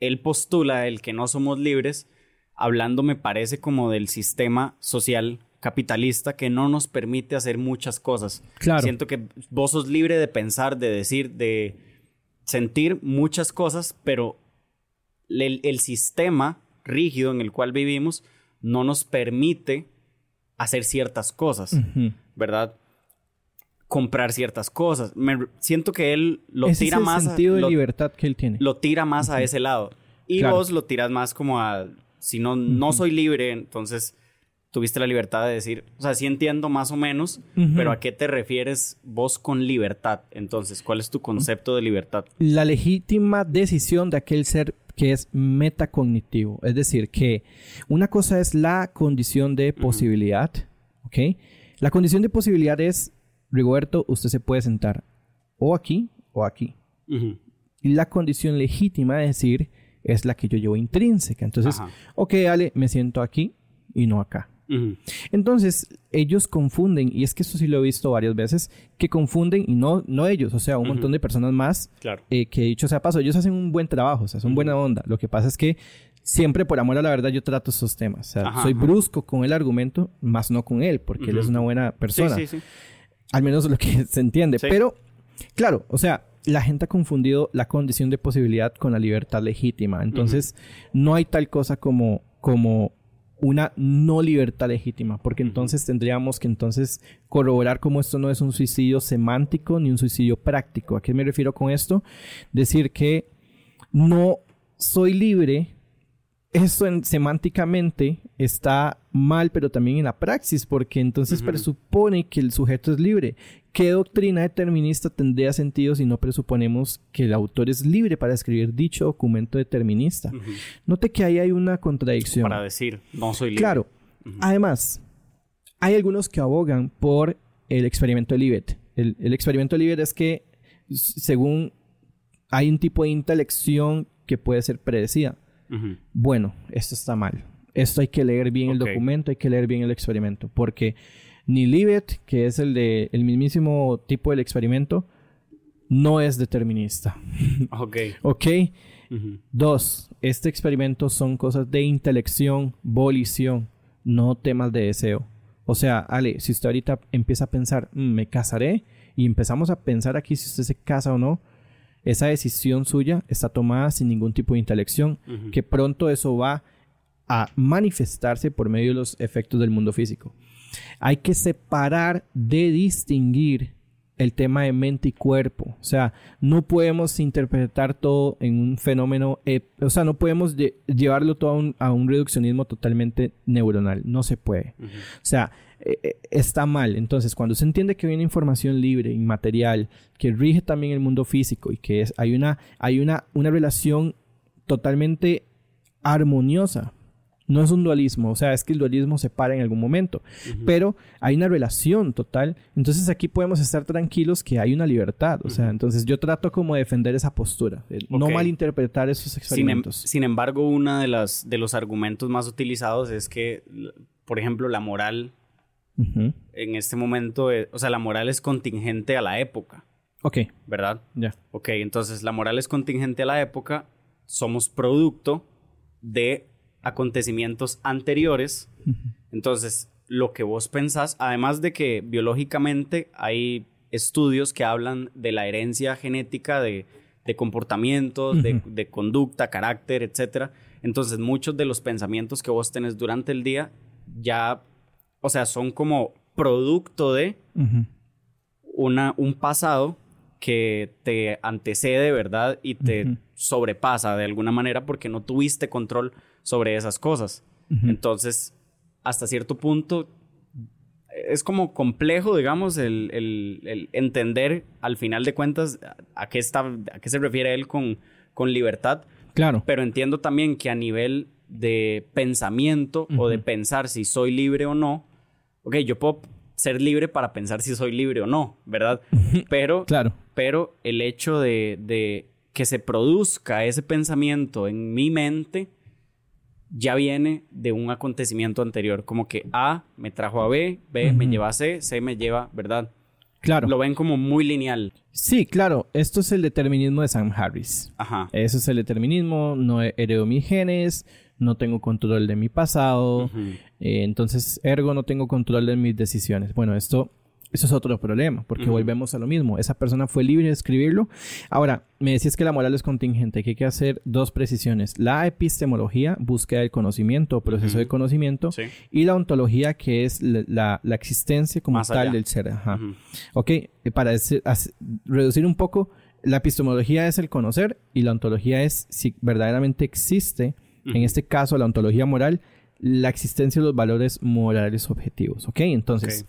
él postula el que no somos libres, hablando, me parece, como del sistema social capitalista que no nos permite hacer muchas cosas. Claro. Siento que vos sos libre de pensar, de decir, de sentir muchas cosas, pero el, el sistema rígido en el cual vivimos no nos permite hacer ciertas cosas. ¿verdad? Comprar ciertas cosas. Me, siento que él lo Ese tira es el más a- sentido de lo- libertad que él tiene. lo tira más a ese lado. Y Claro. vos lo tiras más como a, si no, no soy libre, entonces tuviste la libertad de decir, o sea, sí entiendo más o menos, pero ¿a qué te refieres vos con libertad? Entonces, ¿cuál es tu concepto de libertad? la legítima decisión de aquel ser que es metacognitivo. Es decir, que una cosa es la condición de posibilidad, ¿ok? La condición de posibilidad es, Rigoberto, usted se puede sentar o aquí o aquí. Y la condición legítima de decir es la que yo llevo intrínseca. Entonces, Ajá. ok, Ale, me siento aquí y no acá. Entonces, ellos confunden, y es que esto sí lo he visto varias veces, que confunden, y no, no ellos, o sea, un montón de personas más Claro. eh, que dicho sea paso, ellos hacen un buen trabajo, o sea, son buena onda. Lo que pasa es que siempre por amor a la verdad yo trato estos temas. O sea, Ajá, soy ajá. brusco con el argumento, más no con él, porque él es una buena persona. sí, sí. Al menos lo que se entiende. Pero, claro, o sea, la gente ha confundido la condición de posibilidad con la libertad legítima. Entonces, no hay tal cosa como, como una no libertad legítima, porque entonces tendríamos que entonces corroborar cómo esto no es un suicidio semántico ni un suicidio práctico. ¿A qué me refiero con esto? Decir que no soy libre eso semánticamente está mal, pero también en la praxis, porque entonces presupone que el sujeto es libre. ¿Qué doctrina determinista tendría sentido si no presuponemos que el autor es libre para escribir dicho documento determinista? Note que ahí hay una contradicción. Para decir, no soy libre. Claro. Además, hay algunos que abogan por el experimento de Libet. El, el experimento de Libet es que, según hay un tipo de intelección que puede ser predecida. Bueno, esto está mal. Esto hay que leer bien el documento, hay que leer bien el experimento, porque ni Libet, que es el de el mismísimo tipo del experimento, no es determinista. Ok. ok. Dos, este experimento son cosas de intelección, volición, no temas de deseo. O sea, Ale, si usted ahorita empieza a pensar, mm, me casaré, y empezamos a pensar aquí si usted se casa o no, esa decisión suya está tomada sin ningún tipo de intelección, que pronto eso va a manifestarse por medio de los efectos del mundo físico. Hay que separar de distinguir el tema de mente y cuerpo. O sea, no podemos interpretar todo en un fenómeno, o sea, no podemos llevarlo todo a un, reduccionismo totalmente neuronal. No se puede. O sea, eh, eh, está mal. Entonces, cuando se entiende que hay una información libre, inmaterial, que rige también el mundo físico y que es, hay, una, hay una, una relación totalmente armoniosa. No es un dualismo, o sea, es que el dualismo se para en algún momento, pero hay una relación total. Entonces aquí podemos estar tranquilos que hay una libertad, o sea, entonces yo trato como de defender esa postura, no malinterpretar esos em, experimentos. Sin, embargo, uno de, las, de los argumentos más utilizados es que, por ejemplo, la moral en este momento, eh, o sea, la moral es contingente a la época. Ok. ¿Verdad? Ya. Ok, entonces la moral es contingente a la época, somos producto de acontecimientos anteriores. Entonces, lo que vos pensás, además de que biológicamente hay estudios que hablan de la herencia genética de, comportamientos, de, de, conducta, carácter, etc. Entonces, muchos de los pensamientos que vos tenés durante el día ya o sea, son como producto de una, un pasado que te antecede, ¿verdad? Y te sobrepasa de alguna manera porque no tuviste control sobre esas cosas. Entonces, hasta cierto punto, es como complejo, digamos, el, entender al final de cuentas a qué, está, a qué se refiere él con, con libertad. Claro. Pero entiendo también que a nivel de pensamiento o de pensar si soy libre o no, ok, yo puedo ser libre para pensar si soy libre o no, ¿verdad? Pero, claro. pero el hecho de, que se produzca ese pensamiento en mi mente ya viene de un acontecimiento anterior, como que A me trajo a B, B me lleva a C, C me lleva, ¿verdad? Claro. Lo ven como muy lineal. Sí, claro. Esto es el determinismo de Sam Harris. Ajá. Eso es el determinismo. No heredo mis genes no tengo control de mi pasado, eh, entonces, ergo, no tengo control de mis decisiones. Bueno, esto, eso es otro problema, porque volvemos a lo mismo. Esa persona fue libre de escribirlo. Ahora, me decías que la moral es contingente, que hay que hacer dos precisiones. La epistemología, búsqueda del conocimiento, proceso de conocimiento, y la ontología, que es la, existencia como tal del ser. Ajá. Ok, eh, para reducir un poco, la epistemología es el conocer y la ontología es si verdaderamente existe en este caso, la ontología moral, la existencia de los valores morales objetivos. ¿Ok? Entonces,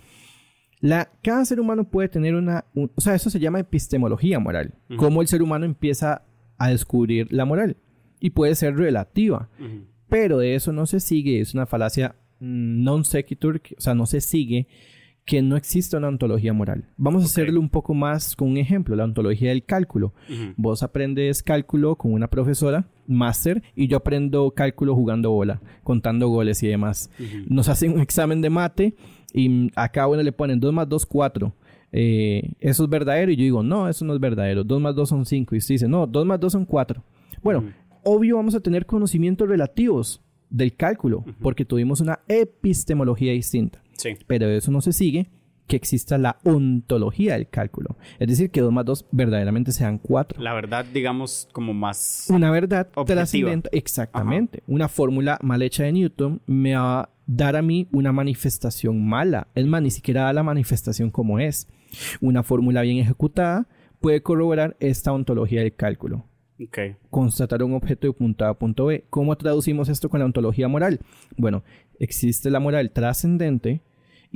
La, cada ser humano puede tener una... o sea, eso se llama epistemología moral. Cómo el ser humano empieza a descubrir la moral. Y puede ser relativa. Pero de eso no se sigue, es una falacia mm, non sequitur, o sea, no se sigue que no existe una ontología moral. Vamos a hacerlo un poco más con un ejemplo, la ontología del cálculo. Vos aprendes cálculo con una profesora, máster, y yo aprendo cálculo jugando bola, contando goles y demás. Nos hacen un examen de mate y acá uno le ponen 2 más 2, 4. Eh, eso es verdadero y yo digo, no, eso no es verdadero. 2 más 2 son 5 y usted dice, no, 2 más 2 son 4. Bueno, obvio vamos a tener conocimientos relativos del cálculo porque tuvimos una epistemología distinta. Sí. Pero eso no se sigue que exista la ontología del cálculo. Es decir, que 2 más 2 verdaderamente sean 4. La verdad, digamos, como más... Una verdad Objetiva. trascendental. Exactamente. Una fórmula mal hecha de Newton me va a dar a mí una manifestación mala. Es más, ni siquiera da la manifestación como es. Una fórmula bien ejecutada puede corroborar esta ontología del cálculo. Ok. Constatar un objeto de punto A a punto B. ¿Cómo traducimos esto con la ontología moral? Bueno, existe la moral trascendente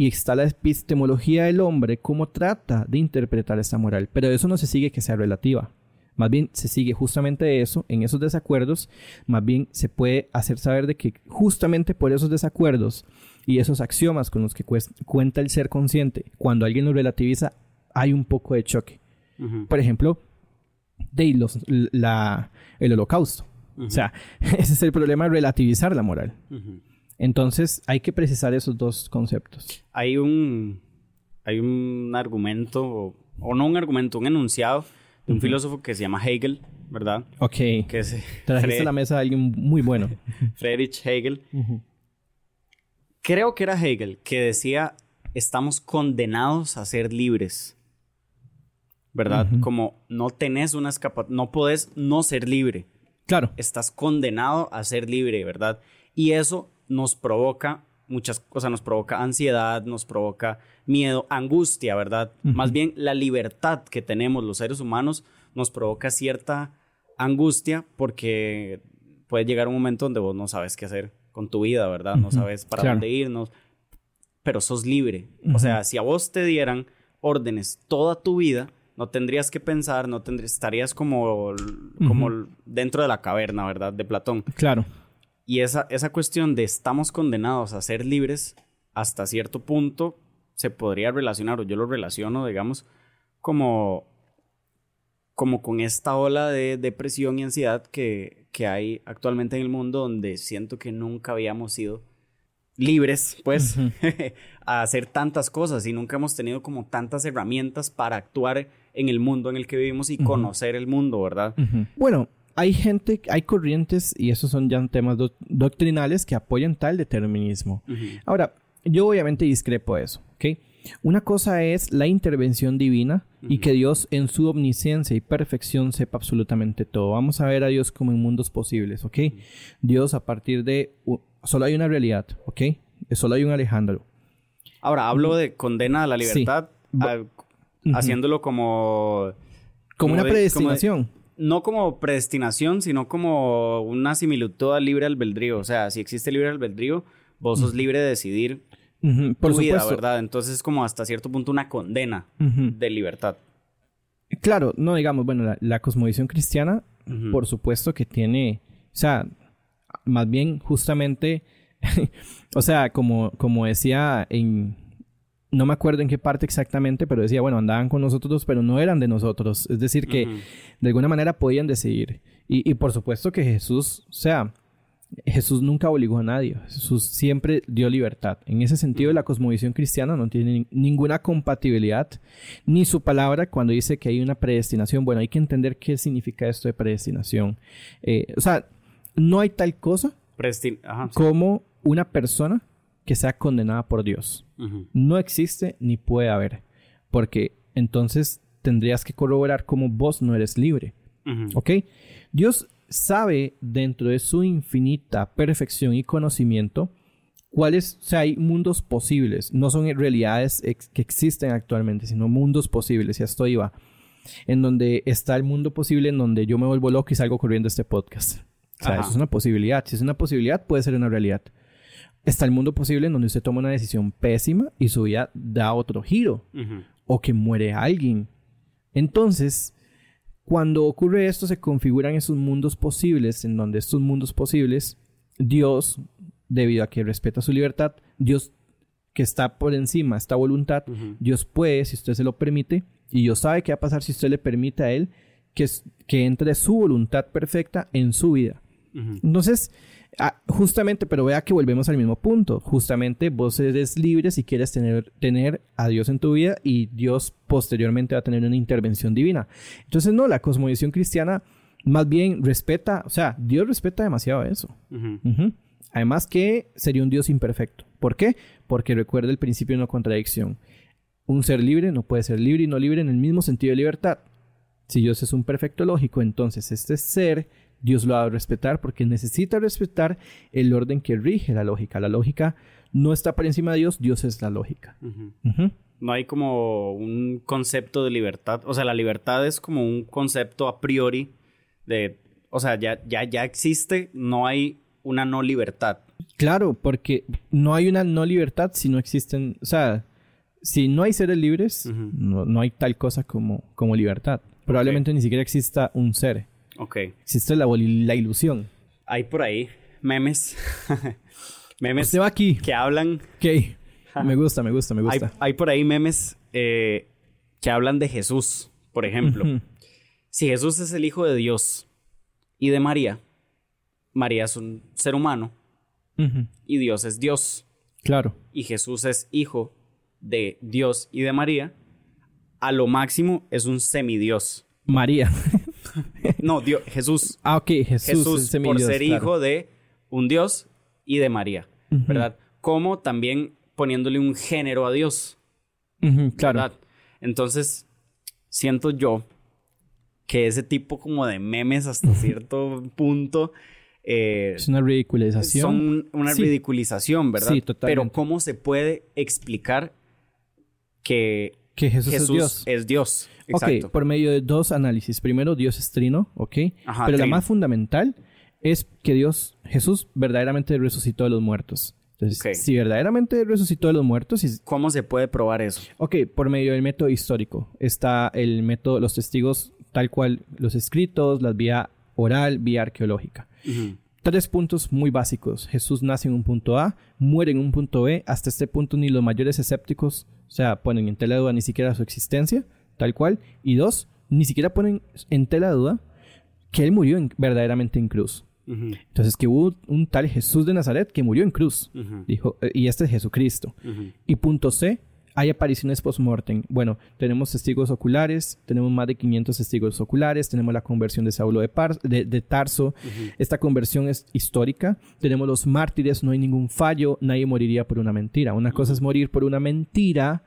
y está la epistemología del hombre, cómo trata de interpretar esa moral. Pero eso no se sigue que sea relativa. Más bien se sigue justamente eso, en esos desacuerdos, más bien se puede hacer saber de que justamente por esos desacuerdos y esos axiomas con los que cuenta el ser consciente, cuando alguien lo relativiza, hay un poco de choque. Por ejemplo, de los, la, el holocausto. O sea, ese es el problema de relativizar la moral. Ujú. Entonces hay que precisar esos dos conceptos. Hay un... Hay un argumento, o, o no un argumento, un enunciado de un filósofo que se llama Hegel, ¿verdad? Ok. Que es Trajiste Fre- a la mesa a alguien muy bueno. Friedrich Hegel. Creo que era Hegel que decía, estamos condenados a ser libres. ¿Verdad? Como no tenés una escapatoria, no podés no ser libre. Claro. Estás condenado a ser libre, ¿verdad? Y eso nos provoca muchas cosas, nos provoca ansiedad, nos provoca miedo, angustia, ¿verdad? Más bien la libertad que tenemos los seres humanos nos provoca cierta angustia porque puede llegar un momento donde vos no sabes qué hacer con tu vida, ¿verdad? No sabes para Claro. dónde irnos, pero sos libre. O sea, si a vos te dieran órdenes toda tu vida, no tendrías que pensar, no tendrías, estarías como, como dentro de la caverna, ¿verdad? De Platón. Claro. Y esa, esa cuestión de estamos condenados a ser libres, hasta cierto punto se podría relacionar, o yo lo relaciono, digamos, como, como con esta ola de depresión y ansiedad que, que hay actualmente en el mundo, donde siento que nunca habíamos sido libres, pues, a hacer tantas cosas y nunca hemos tenido como tantas herramientas para actuar en el mundo en el que vivimos y conocer el mundo, ¿verdad? Bueno, hay gente, hay corrientes, y esos son ya temas doc- doctrinales que apoyan tal determinismo. Ahora, yo obviamente discrepo de eso, ¿ok? Una cosa es la intervención divina y que Dios en su omnisciencia y perfección sepa absolutamente todo. Vamos a ver a Dios como en mundos posibles, ¿ok? Dios a partir de... Solo hay una realidad, ¿ok? Solo hay un Alejandro. Ahora, hablo de condena a la Sí. libertad, a- haciéndolo como... Como, una de- de- predestinación. No como predestinación, sino como una similitud al libre albedrío. O sea, si existe libre albedrío, vos sos libre de decidir Por tu vida, supuesto. ¿verdad? Entonces es como hasta cierto punto una condena de libertad. Claro, no digamos, bueno, la, la cosmovisión cristiana, por supuesto que tiene, o sea, más bien justamente, o sea, como, como decía en, no me acuerdo en qué parte exactamente, pero decía, bueno, andaban con nosotros, pero no eran de nosotros. Es decir, que de alguna manera podían decidir. Y, y por supuesto que Jesús, o sea, Jesús nunca obligó a nadie. Jesús siempre dio libertad. En ese sentido, la cosmovisión cristiana no tiene ni- ninguna compatibilidad, ni su palabra cuando dice que hay una predestinación. Bueno, hay que entender qué significa esto de predestinación. Eh, o sea, no hay tal cosa Predestin- Ajá, sí. como una persona que sea condenada por Dios. No existe ni puede haber. Porque entonces tendrías que corroborar cómo vos no eres libre. ¿Ok? Dios sabe dentro de su infinita perfección y conocimiento cuáles, o sea, hay mundos posibles, no son realidades ex- que existen actualmente, sino mundos posibles, y a esto iba, en donde está el mundo posible en donde yo me vuelvo loco y salgo corriendo este podcast. O sea, Ajá. eso es una posibilidad. Si es una posibilidad, puede ser una realidad. Está el mundo posible en donde usted toma una decisión pésima y su vida da otro giro o que muere alguien. Entonces, cuando ocurre esto, se configuran esos mundos posibles, en donde estos mundos posibles, Dios, debido a que respeta su libertad, Dios que está por encima, esta voluntad. Dios puede, si usted se lo permite, y Dios sabe qué va a pasar si usted le permite a Él que, que entre su voluntad perfecta en su vida. Entonces, ah, justamente, pero vea que volvemos al mismo punto. Justamente vos eres libre si quieres tener, tener a Dios en tu vida y Dios posteriormente va a tener una intervención divina. Entonces, no, la cosmovisión cristiana más bien respeta, o sea, Dios respeta demasiado eso. Además que sería un Dios imperfecto. ¿Por qué? Porque recuerda el principio de no contradicción. Un ser libre no puede ser libre y no libre en el mismo sentido de libertad. Si Dios es un perfecto lógico, entonces este ser Dios lo ha de respetar porque necesita respetar el orden que rige la lógica. La lógica no está por encima de Dios, Dios es la lógica. No hay como un concepto de libertad. O sea, la libertad es como un concepto a priori de, o sea, ya, ya, ya existe, no hay una no libertad. Claro, porque no hay una no libertad si no existen, o sea, si no hay seres libres, no, hay tal cosa como, como libertad. Probablemente ni siquiera exista un ser. Ok. Existe la, la ilusión. Hay por ahí memes. memes Se va aquí. que hablan. Ok. me gusta, me gusta, me gusta. Hay, por ahí memes eh, que hablan de Jesús, por ejemplo. Si Jesús es el Hijo de Dios y de María, María es un ser humano y Dios es Dios. Claro. Y Jesús es hijo de Dios y de María. A lo máximo es un semidios. María. no, Dios, Jesús. Ah, ok, Jesús. Jesús por ser hijo de un Dios y de María, ¿verdad? Como también poniéndole un género a Dios. claro. Entonces, siento yo que ese tipo como de memes hasta cierto punto... Eh, es una ridiculización. Son una ridiculización, ¿verdad? Sí, totalmente. Pero ¿cómo se puede explicar que, que Jesús, es Dios? Es Dios. Ok, por medio de dos análisis. Primero, Dios es trino, ¿ok? Pero la más fundamental es que Dios, Jesús, verdaderamente resucitó de los muertos. Entonces, si verdaderamente resucitó de los muertos... ¿Cómo se puede probar eso? Ok, por medio del método histórico. Está el método, los testigos tal cual, los escritos, la vía oral, vía arqueológica. Tres puntos muy básicos. Jesús nace en un punto A, muere en un punto B. Hasta este punto ni los mayores escépticos, o sea, ponen en tela de duda ni siquiera su existencia tal cual. Y dos, ni siquiera ponen en tela duda que él murió verdaderamente en cruz. Entonces, que hubo un tal Jesús de Nazaret que murió en cruz. Dijo, eh, y este es Jesucristo. Y punto C, hay apariciones post-mortem. Bueno, tenemos testigos oculares, tenemos más de 500 testigos oculares, tenemos la conversión de Saulo de, de, Tarso. Esta conversión es histórica. Tenemos los mártires, no hay ningún fallo, nadie moriría por una mentira. Una cosa es morir por una mentira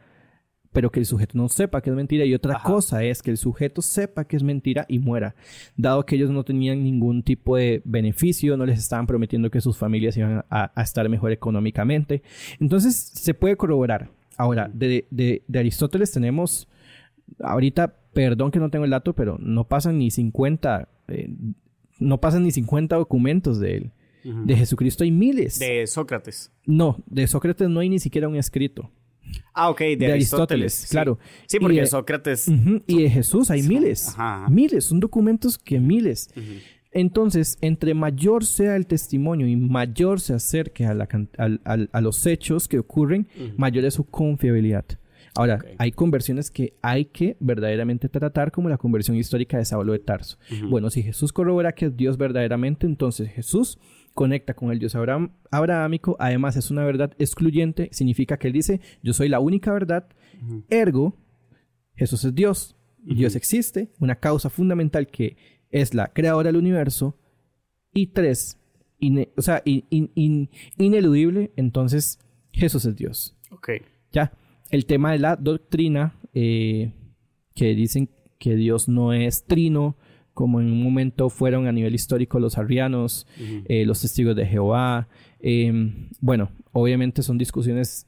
pero que el sujeto no sepa que es mentira. Y otra cosa es que el sujeto sepa que es mentira y muera. Dado que ellos no tenían ningún tipo de beneficio, no les estaban prometiendo que sus familias iban a, estar mejor económicamente. Entonces se puede corroborar. Ahora, de, Aristóteles tenemos, ahorita, perdón que no tengo el dato, pero no pasan ni 50, eh, no pasan ni 50 documentos de él. De Jesucristo hay miles. De Sócrates. No, de Sócrates no hay ni siquiera un escrito. Ah, ok, de, Aristóteles, claro. Sí, porque Sócrates. y de Jesús hay miles. Miles, son documentos que miles. Entonces, entre mayor sea el testimonio y mayor se acerque a, a, los hechos que ocurren, mayor es su confiabilidad. Ahora, hay conversiones que hay que verdaderamente tratar como la conversión histórica de Saulo de Tarso. Bueno, si Jesús corrobora que es Dios verdaderamente, entonces Jesús conecta con el Dios Abraham, abrahámico, además es una verdad excluyente, significa que él dice, yo soy la única verdad, ergo, Jesús es Dios, Dios existe, una causa fundamental que es la creadora del universo, y tres, o sea, ineludible, entonces Jesús es Dios. Ok. Ya, el tema de la doctrina, eh, que dicen que Dios no es trino, como en un momento fueron a nivel histórico los arrianos, eh, los testigos de Jehová. Em, bueno, obviamente son discusiones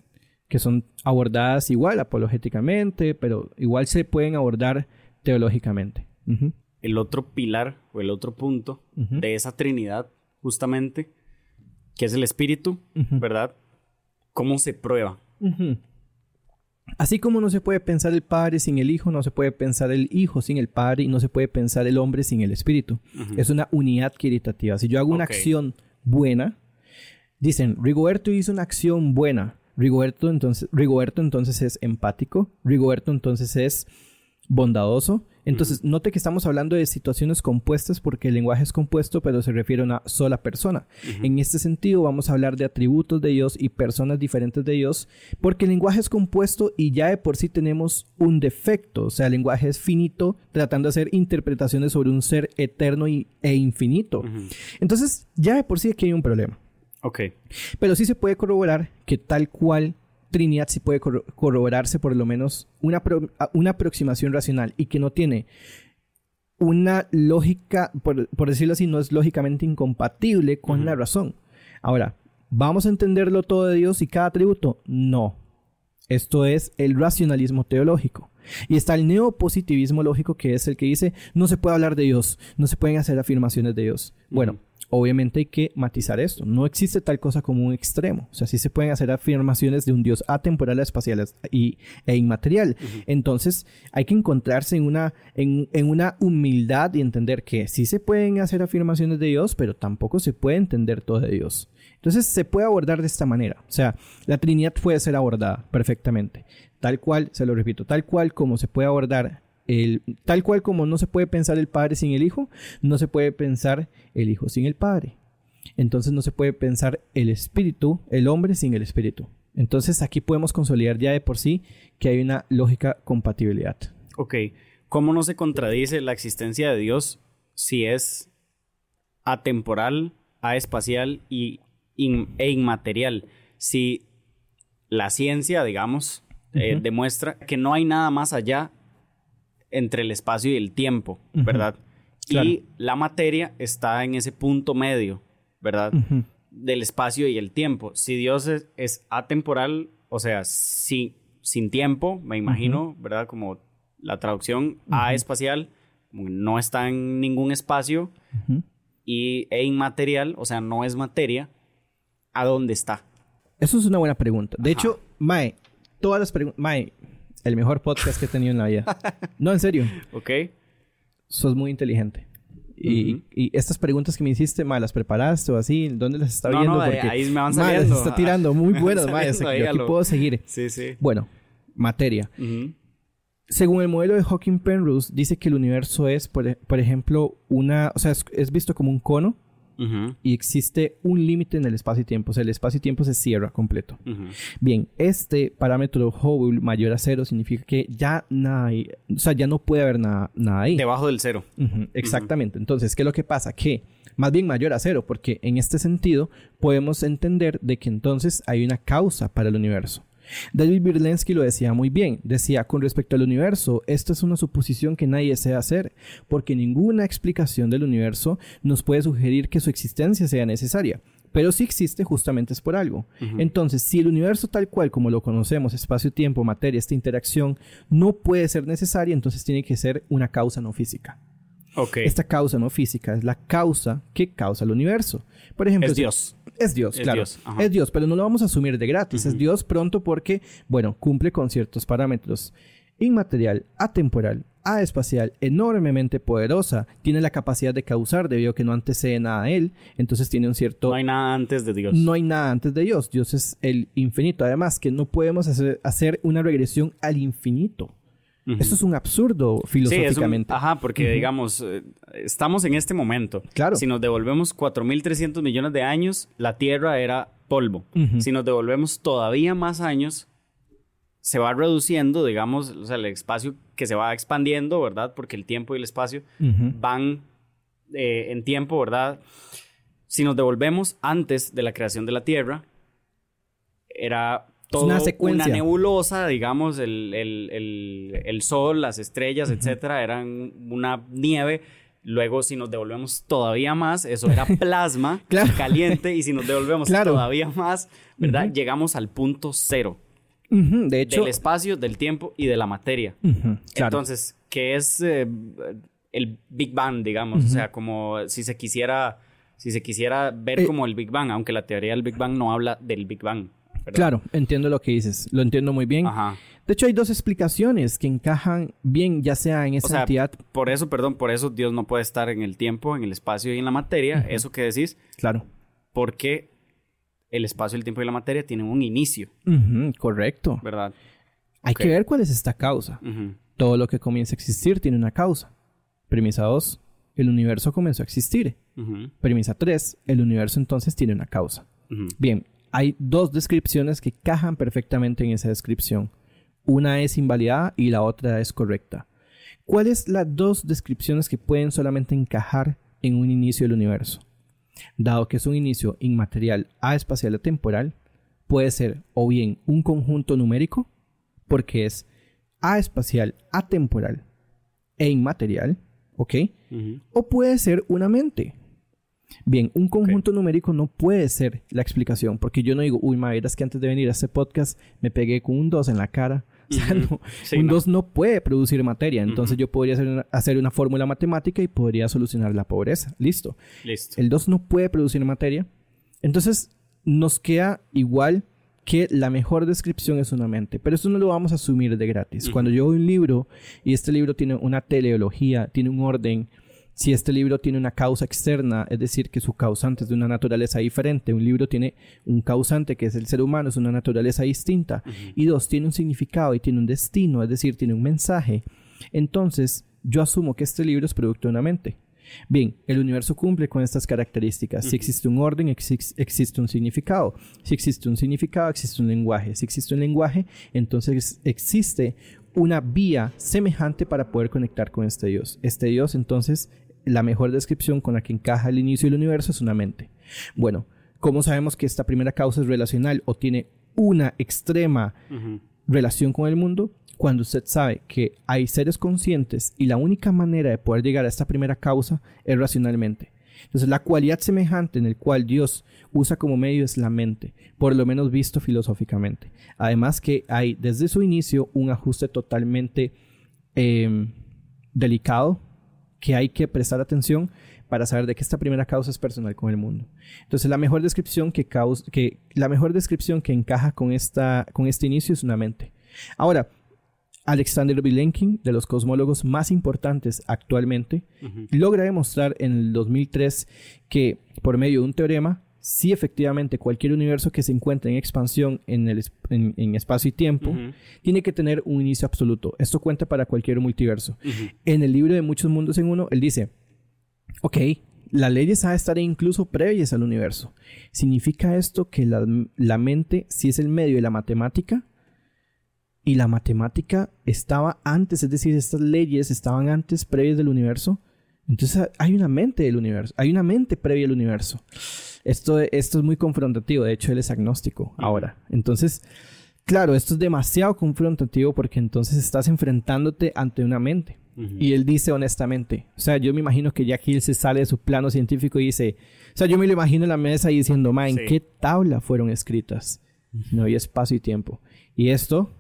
que son abordadas igual apologéticamente, pero igual se pueden abordar teológicamente. El otro pilar o el otro punto de esa Trinidad, justamente, que es el Espíritu, ¿verdad? ¿Cómo se prueba? Así como no se puede pensar el Padre sin el Hijo, no se puede pensar el Hijo sin el Padre y no se puede pensar el hombre sin el Espíritu. Es una unidad caritativa. Si yo hago una acción buena, dicen, Rigoberto hizo una acción buena. Rigoberto entonces, Rigoberto entonces es empático. Rigoberto entonces es bondadoso. Entonces, note que estamos hablando de situaciones compuestas porque el lenguaje es compuesto, pero se refiere a una sola persona. En este sentido, vamos a hablar de atributos de Dios y personas diferentes de Dios, porque el lenguaje es compuesto y ya de por sí tenemos un defecto. O sea, el lenguaje es finito, tratando de hacer interpretaciones sobre un ser eterno y, e infinito. Entonces, ya de por sí aquí hay un problema. Ok. Pero sí se puede corroborar que tal cual Trinidad sí puede corroborarse por lo menos una, una aproximación racional y que no tiene una lógica, por, decirlo así, no es lógicamente incompatible con la razón. Ahora, ¿vamos a entenderlo todo de Dios y cada atributo? No. Esto es el racionalismo teológico. Y está el neopositivismo lógico, que es el que dice, no se puede hablar de Dios, no se pueden hacer afirmaciones de Dios. Bueno, obviamente hay que matizar esto. No existe tal cosa como un extremo. O sea, sí se pueden hacer afirmaciones de un Dios atemporal, espacial y, e inmaterial. Entonces, hay que encontrarse en una, en, en, una humildad y entender que sí se pueden hacer afirmaciones de Dios, pero tampoco se puede entender todo de Dios. Entonces, se puede abordar de esta manera. O sea, la Trinidad puede ser abordada perfectamente. Tal cual, se lo repito, tal cual como se puede abordar el, tal cual como no se puede pensar el padre sin el hijo, no se puede pensar el hijo sin el padre. Entonces no se puede pensar el espíritu, el hombre sin el espíritu. Entonces aquí podemos consolidar ya de por sí que hay una lógica compatibilidad. Ok, ¿cómo no se contradice la existencia de Dios si es atemporal, aespacial y e inmaterial? Si la ciencia, digamos, eh, demuestra que no hay nada más allá entre el espacio y el tiempo, ¿verdad? Y la materia está en ese punto medio, ¿verdad? Del espacio y el tiempo. Si Dios es, atemporal, o sea, sin tiempo, me imagino, ¿verdad? Como la traducción a espacial, no está en ningún espacio, y e inmaterial, o sea, no es materia, ¿a dónde está? Eso es una buena pregunta. De hecho, Mae, todas las preguntas, Mae, el mejor podcast que he tenido en la vida. No, en serio. Ok. Sos muy inteligente. Y, estas preguntas que me hiciste, ma, ¿las preparaste o así? ¿Dónde las está viendo? No, Porque, ahí me van. Ma, está tirando muy buenas, ma. aquí puedo seguir. Sí, sí. Bueno, materia. Según el modelo de Hawking Penrose, dice que el universo es, por, por ejemplo, una... O sea, es visto como un cono y existe un límite en el espacio y tiempo. O sea, el espacio y tiempo se cierra completo. Bien, este parámetro Hubble mayor a cero significa que ya nada hay, o sea, ya no puede haber nada, nada ahí. Debajo del cero. Exactamente. Entonces, ¿qué es lo que pasa? Que más bien mayor a cero, porque en este sentido podemos entender de que entonces hay una causa para el universo. David Birlensky lo decía muy bien, decía con respecto al universo, esto es una suposición que nadie desea hacer, porque ninguna explicación del universo nos puede sugerir que su existencia sea necesaria. Pero si existe, justamente es por algo. Entonces, si el universo tal cual como lo conocemos, espacio, tiempo, materia, esta interacción, no puede ser necesaria, entonces tiene que ser una causa no física. Esta causa no física es la causa que causa el universo. Por ejemplo, es Dios. Es Dios, claro. es Dios, pero no lo vamos a asumir de gratis. Es Dios pronto porque, bueno, cumple con ciertos parámetros. Inmaterial, atemporal, aespacial, enormemente poderosa, tiene la capacidad de causar debido a que no antecede nada a él, entonces tiene un cierto... No hay nada antes de Dios. No hay nada antes de Dios, Dios es el infinito, además que no podemos hacer, hacer una regresión al infinito. Eso es un absurdo filosóficamente. ajá, porque digamos, eh, estamos en este momento. Claro. Si nos devolvemos 4.300 millones de años, la Tierra era polvo. Si nos devolvemos todavía más años, se va reduciendo, digamos, o sea, el espacio que se va expandiendo, ¿verdad? Porque el tiempo y el espacio van eh, en tiempo, ¿verdad? Si nos devolvemos antes de la creación de la Tierra, era una, secuencia. una nebulosa, digamos, el, el, sol, las estrellas, etcétera, eran una nieve. Luego, si nos devolvemos todavía más, eso era plasma caliente. Y si nos devolvemos todavía más, ¿verdad? Llegamos al punto cero. De hecho. Del espacio, del tiempo y de la materia. Entonces, ¿qué es eh, el Big Bang, digamos? O sea, como si se quisiera. Si se quisiera ver eh, como el Big Bang, aunque la teoría del Big Bang no habla del Big Bang. Claro, entiendo lo que dices, lo entiendo muy bien. De hecho, hay dos explicaciones que encajan bien, ya sea en esa o sea, entidad. Por eso, perdón, por eso Dios no puede estar en el tiempo, en el espacio y en la materia. Eso que decís. Claro. Porque el espacio, el tiempo y la materia tienen un inicio. correcto. ¿Verdad? Hay que ver cuál es esta causa. Todo lo que comienza a existir tiene una causa. Premisa 2, el universo comenzó a existir. Premisa 3, el universo entonces tiene una causa. Bien, hay dos descripciones que cajan perfectamente en esa descripción. Una es invalidada y la otra es correcta. ¿Cuáles las dos descripciones que pueden solamente encajar en un inicio del universo? Dado que es un inicio inmaterial a espacial a temporal, puede ser o bien un conjunto numérico, porque es espacial, atemporal e inmaterial, ¿ok? O puede ser una mente. Bien, un conjunto numérico no puede ser la explicación, porque yo no digo, uy, ma, que antes de venir a este podcast me pegué con un 2 en la cara. O sea, un 2 no. puede producir materia. Entonces yo podría hacer una, hacer una fórmula matemática y podría solucionar la pobreza. Listo. Listo. El 2 no puede producir materia. Entonces nos queda igual que la mejor descripción es una mente. Pero eso no lo vamos a asumir de gratis. Cuando yo veo un libro y este libro tiene una teleología, tiene un orden, si este libro tiene una causa externa, es decir, que su causante es de una naturaleza diferente, un libro tiene un causante que es el ser humano, es una naturaleza distinta, y dos, tiene un significado y tiene un destino, es decir, tiene un mensaje, entonces yo asumo que este libro es producto de una mente. Bien, el universo cumple con estas características. Si existe un orden, existe un significado. Si existe un significado, existe un lenguaje. Si existe un lenguaje, entonces existe una vía semejante para poder conectar con este Dios. Este Dios, entonces, la mejor descripción con la que encaja el inicio del universo es una mente. Bueno, ¿cómo sabemos que esta primera causa es relacional o tiene una extrema relación con el mundo? cuando usted sabe que hay seres conscientes y la única manera de poder llegar a esta primera causa es racionalmente. Entonces, la cualidad semejante en el cual Dios usa como medio es la mente, por lo menos visto filosóficamente. Además que hay desde su inicio un ajuste totalmente em, delicado que hay que prestar atención para saber de que esta primera causa es personal con el mundo. Entonces, la mejor descripción que, que, la mejor descripción que encaja con, esta, con este inicio es una mente. Ahora, Alexander Vilenkin, de los cosmólogos más importantes actualmente, logra demostrar en el 2003 que por medio de un teorema, si efectivamente cualquier universo que se encuentre en expansión en, el, en, espacio y tiempo tiene que tener un inicio absoluto. Esto cuenta para cualquier multiverso. En el libro de Muchos Mundos en Uno, él dice, ok, las leyes a estar incluso previas al universo. ¿Significa esto que la, la mente, si es el medio de la matemática, y la matemática estaba antes, es decir, estas leyes estaban antes previas del universo. Entonces hay una mente del universo, hay una mente previa al universo. Esto, esto es muy confrontativo, de hecho él es agnóstico ahora. Entonces, claro, esto es demasiado confrontativo porque entonces estás enfrentándote ante una mente. Y él dice honestamente, o sea, yo me imagino que Jack Hill se sale de su plano científico y dice, o sea, yo me lo imagino en la mesa diciendo, ma, ¿en qué tabla fueron escritas? No hay espacio y tiempo. Y esto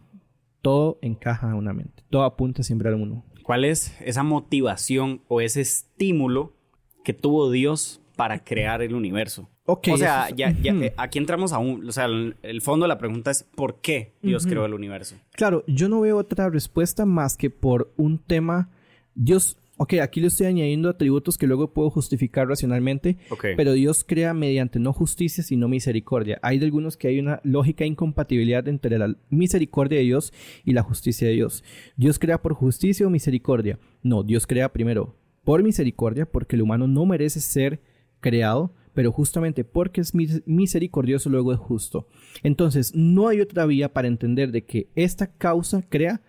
todo encaja en una mente. Todo apunta siempre al uno. ¿Cuál es esa motivación o ese estímulo que tuvo Dios para crear el universo? Okay, o sea, ya, eh, aquí entramos a un... O sea, el, fondo de la pregunta es ¿por qué Dios creó el universo? Claro, yo no veo otra respuesta más que por un tema... Dios ok, aquí le estoy añadiendo atributos que luego puedo justificar racionalmente, pero Dios crea mediante no justicia, sino misericordia. Hay de algunos que hay una lógica incompatibilidad entre la misericordia de Dios y la justicia de Dios. ¿Dios crea por justicia o misericordia? No, Dios crea primero por misericordia, porque el humano no merece ser creado, pero justamente porque es misericordioso luego es justo. Entonces, no hay otra vía para entender de que esta causa crea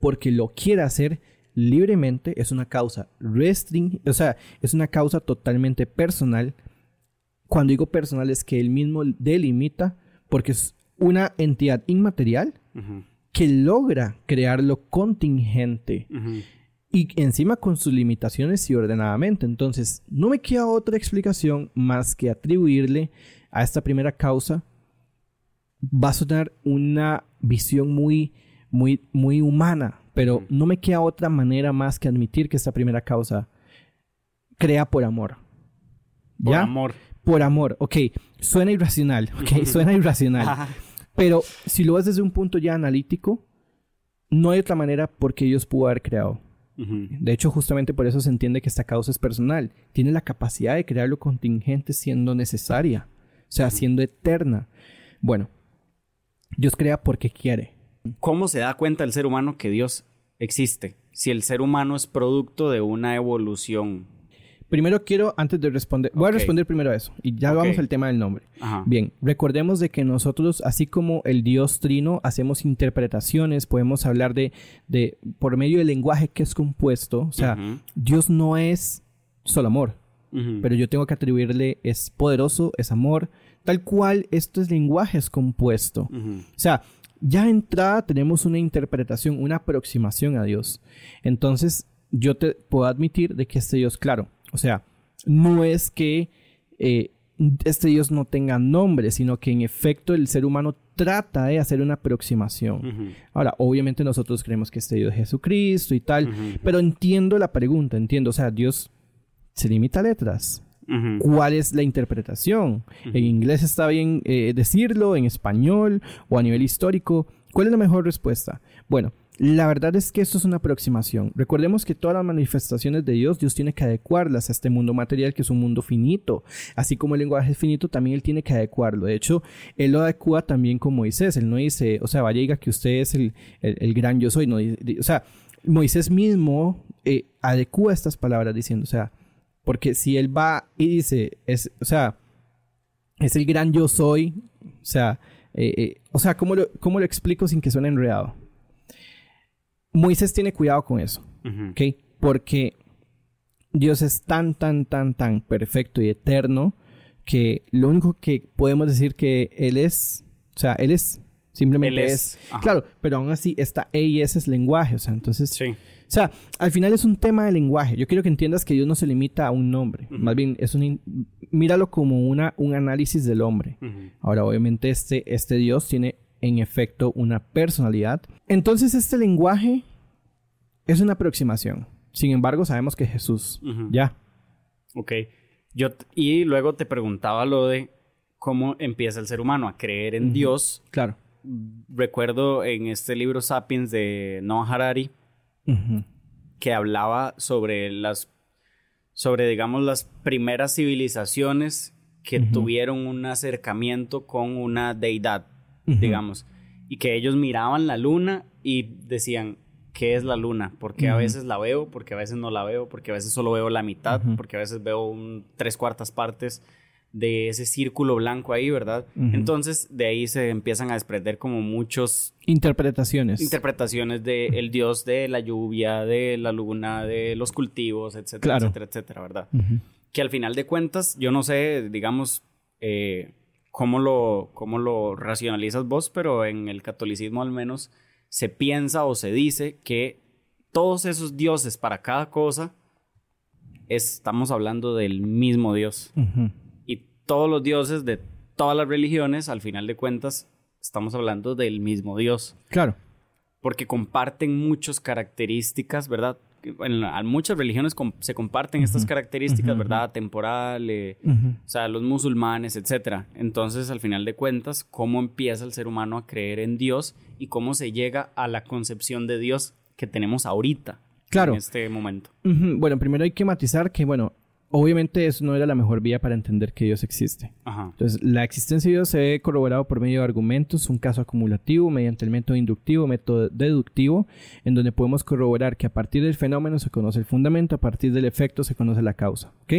porque lo quiere hacer libremente, es una causa restringida, o sea, es una causa totalmente personal. Cuando digo personal es que él mismo delimita, porque es una entidad inmaterial que logra crear lo contingente. Y encima con sus limitaciones y ordenadamente. Entonces, no me queda otra explicación más que atribuirle a esta primera causa. Va a sonar una visión muy, muy, muy humana pero no me queda otra manera más que admitir que esta primera causa crea por amor. ¿Ya? Por amor. Por amor, ok. Suena irracional, ok. Suena irracional. Pero si lo ves desde un punto ya analítico, no hay otra manera porque Dios pudo haber creado. De hecho, justamente por eso se entiende que esta causa es personal. Tiene la capacidad de crear lo contingente siendo necesaria, o sea, siendo eterna. Bueno, Dios crea porque quiere. ¿Cómo se da cuenta el ser humano que Dios existe? Si el ser humano es producto de una evolución. Primero quiero, antes de responder, voy a responder primero a eso y ya vamos al tema del nombre. Bien, recordemos de que nosotros, así como el Dios Trino, hacemos interpretaciones, podemos hablar de, de por medio del lenguaje que es compuesto, o sea, Dios no es solo amor. pero yo tengo que atribuirle es poderoso, es amor, tal cual esto es lenguaje es compuesto. O sea, ya entrada tenemos una interpretación, una aproximación a Dios. Entonces, yo te puedo admitir de que este Dios, claro, o sea, no es que eh, este Dios no tenga nombre, sino que en efecto el ser humano trata de hacer una aproximación. Ahora, obviamente nosotros creemos que este Dios es Jesucristo y tal, pero entiendo la pregunta, entiendo, o sea, Dios se limita a letras. ¿Cuál es la interpretación? En inglés está bien eh, decirlo, en español o a nivel histórico. ¿Cuál es la mejor respuesta? Bueno, la verdad es que esto es una aproximación. Recordemos que todas las manifestaciones de Dios, Dios tiene que adecuarlas a este mundo material que es un mundo finito. Así como el lenguaje es finito, también Él tiene que adecuarlo. De hecho, Él lo adecua también con Moisés. Él no dice, o sea, vaya diga que usted es el, gran yo soy. No, o sea, Moisés mismo eh, adecua estas palabras diciendo, o sea, porque si Él va y dice, o sea, es el gran yo soy, o sea, eh, eh, o sea, ¿cómo ¿cómo lo explico sin que suene enredado? Moisés tiene cuidado con eso, ¿ok? Porque Dios es tan, tan, tan, tan perfecto y eterno que lo único que podemos decir que Él es, o sea, Él es, simplemente es. Claro, pero aún así está E y S es lenguaje, o sea, entonces... Sí. O sea, al final es un tema de lenguaje. Yo quiero que entiendas que Dios no se limita a un nombre. Más bien, es un... Míralo como una, un análisis del hombre. Ahora, obviamente, este, este Dios tiene en efecto una personalidad. Entonces este lenguaje es una aproximación. Sin embargo, sabemos que Jesús, ya. Ok. Yo y luego te preguntaba lo de cómo empieza el ser humano a creer en Dios. Claro. Recuerdo en este libro Sapiens de Noah Harari que hablaba sobre las, sobre digamos las primeras civilizaciones que tuvieron un acercamiento con una deidad digamos, y que ellos miraban la luna y decían, ¿qué es la luna? Porque a veces la veo, porque a veces no la veo, porque a veces solo veo la mitad, porque a veces veo un, tres cuartas partes de ese círculo blanco ahí, ¿verdad? Entonces, de ahí se empiezan a desprender como muchos... Interpretaciones. Interpretaciones del el dios de la lluvia, de la luna, de los cultivos, etcétera, etcétera, etcétera, ¿verdad? Que al final de cuentas, yo no sé, digamos, eh, cómo lo, cómo lo racionalizas vos, pero en el catolicismo al menos se piensa o se dice que todos esos dioses para cada cosa estamos hablando del mismo Dios. Y todos los dioses de todas las religiones, al final de cuentas, estamos hablando del mismo Dios. Claro. Porque comparten muchas características, ¿verdad? En, muchas religiones se comparten estas características, ¿verdad? Temporal, eh, o sea, los musulmanes, etc. Entonces, al final de cuentas, ¿cómo empieza el ser humano a creer en Dios y cómo se llega a la concepción de Dios que tenemos ahorita? Claro. En este momento. Bueno, primero hay que matizar que, bueno, obviamente eso no era la mejor vía para entender que Dios existe. Entonces, la existencia de Dios se ha corroborado por medio de argumentos, un caso acumulativo, mediante el método inductivo, método deductivo, en donde podemos corroborar que a partir del fenómeno se conoce el fundamento, a partir del efecto se conoce la causa. ¿Ok?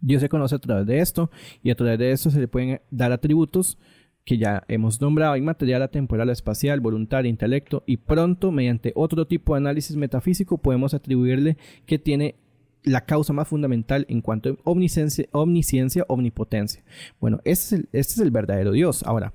Dios se conoce a través de esto y a través de esto se le pueden dar atributos que ya hemos nombrado, inmaterial, atemporal, espacial, voluntario, intelecto, y pronto, mediante otro tipo de análisis metafísico, podemos atribuirle que tiene la causa más fundamental en cuanto a omnisciencia, omnisciencia omnipotencia. Bueno, este es, el, este es el verdadero Dios. Ahora,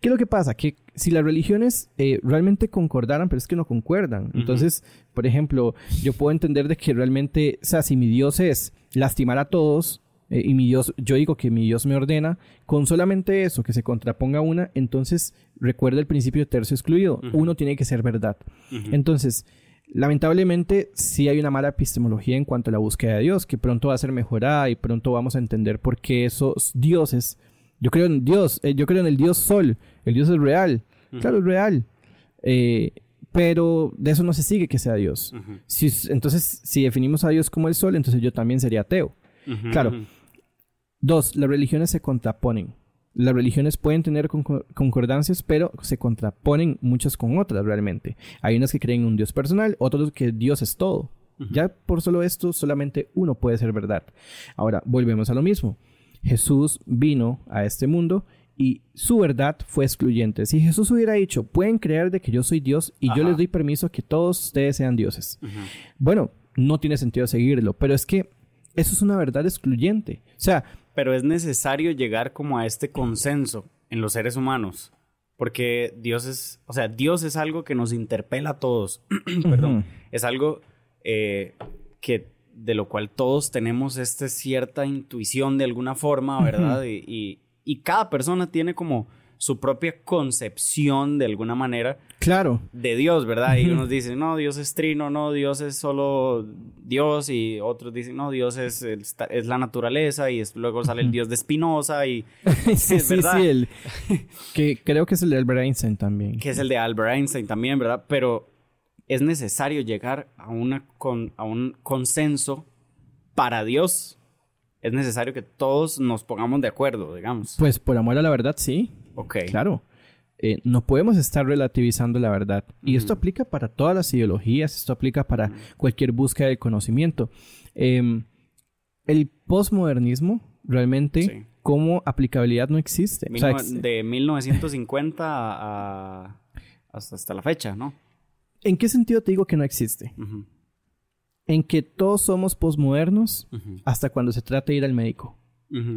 ¿qué es lo que pasa? Que si las religiones eh, realmente concordaran, pero es que no concuerdan. Entonces, por ejemplo, yo puedo entender de que realmente, o sea, si mi Dios es lastimar a todos, eh, y mi Dios, yo digo que mi Dios me ordena, con solamente eso, que se contraponga una, entonces recuerda el principio de tercio excluido. Uno tiene que ser verdad. Entonces, Lamentablemente, sí hay una mala epistemología en cuanto a la búsqueda de Dios, que pronto va a ser mejorada y pronto vamos a entender por qué esos dioses. Yo creo en Dios, eh, yo creo en el Dios Sol, el Dios es real, claro, es real. Eh, pero de eso no se sigue que sea Dios. si, entonces, si definimos a Dios como el Sol, entonces yo también sería ateo. claro. Dos, las religiones se contraponen. Las religiones pueden tener concordancias, pero se contraponen muchas con otras realmente. Hay unas que creen en un Dios personal, otros que Dios es todo. Ya por solo esto, solamente uno puede ser verdad. Ahora, volvemos a lo mismo. Jesús vino a este mundo y su verdad fue excluyente. Si Jesús hubiera dicho, pueden creer de que yo soy Dios y yo les doy permiso que todos ustedes sean dioses. Bueno, no tiene sentido seguirlo, pero es que eso es una verdad excluyente. O sea, pero es necesario llegar como a este consenso en los seres humanos. Porque Dios es, o sea, Dios es algo que nos interpela a todos. Perdón. Es algo eh, que de lo cual todos tenemos esta cierta intuición de alguna forma, ¿verdad? y, y, cada persona tiene como su propia concepción de alguna manera. Claro. De Dios, ¿verdad? Y unos dicen, no, Dios es trino, no, Dios es solo Dios. Y otros dicen, no, Dios es, es la naturaleza. Y luego sale el Dios de Espinosa. Y sí, sí, sí, que creo que es el de Albert Einstein también. Que es el de Albert Einstein también, ¿verdad? Pero es necesario llegar a, una con, a un consenso para Dios. Es necesario que todos nos pongamos de acuerdo, digamos. Pues por amor a la verdad, sí. Ok. Claro. Eh, no podemos estar relativizando la verdad. Y esto aplica para todas las ideologías, esto aplica para cualquier búsqueda del conocimiento. Em, el postmodernismo realmente como aplicabilidad no existe. de 1950 a, hasta, la fecha, ¿no? ¿En qué sentido te digo que no existe? En que todos somos postmodernos hasta cuando se trata de ir al médico.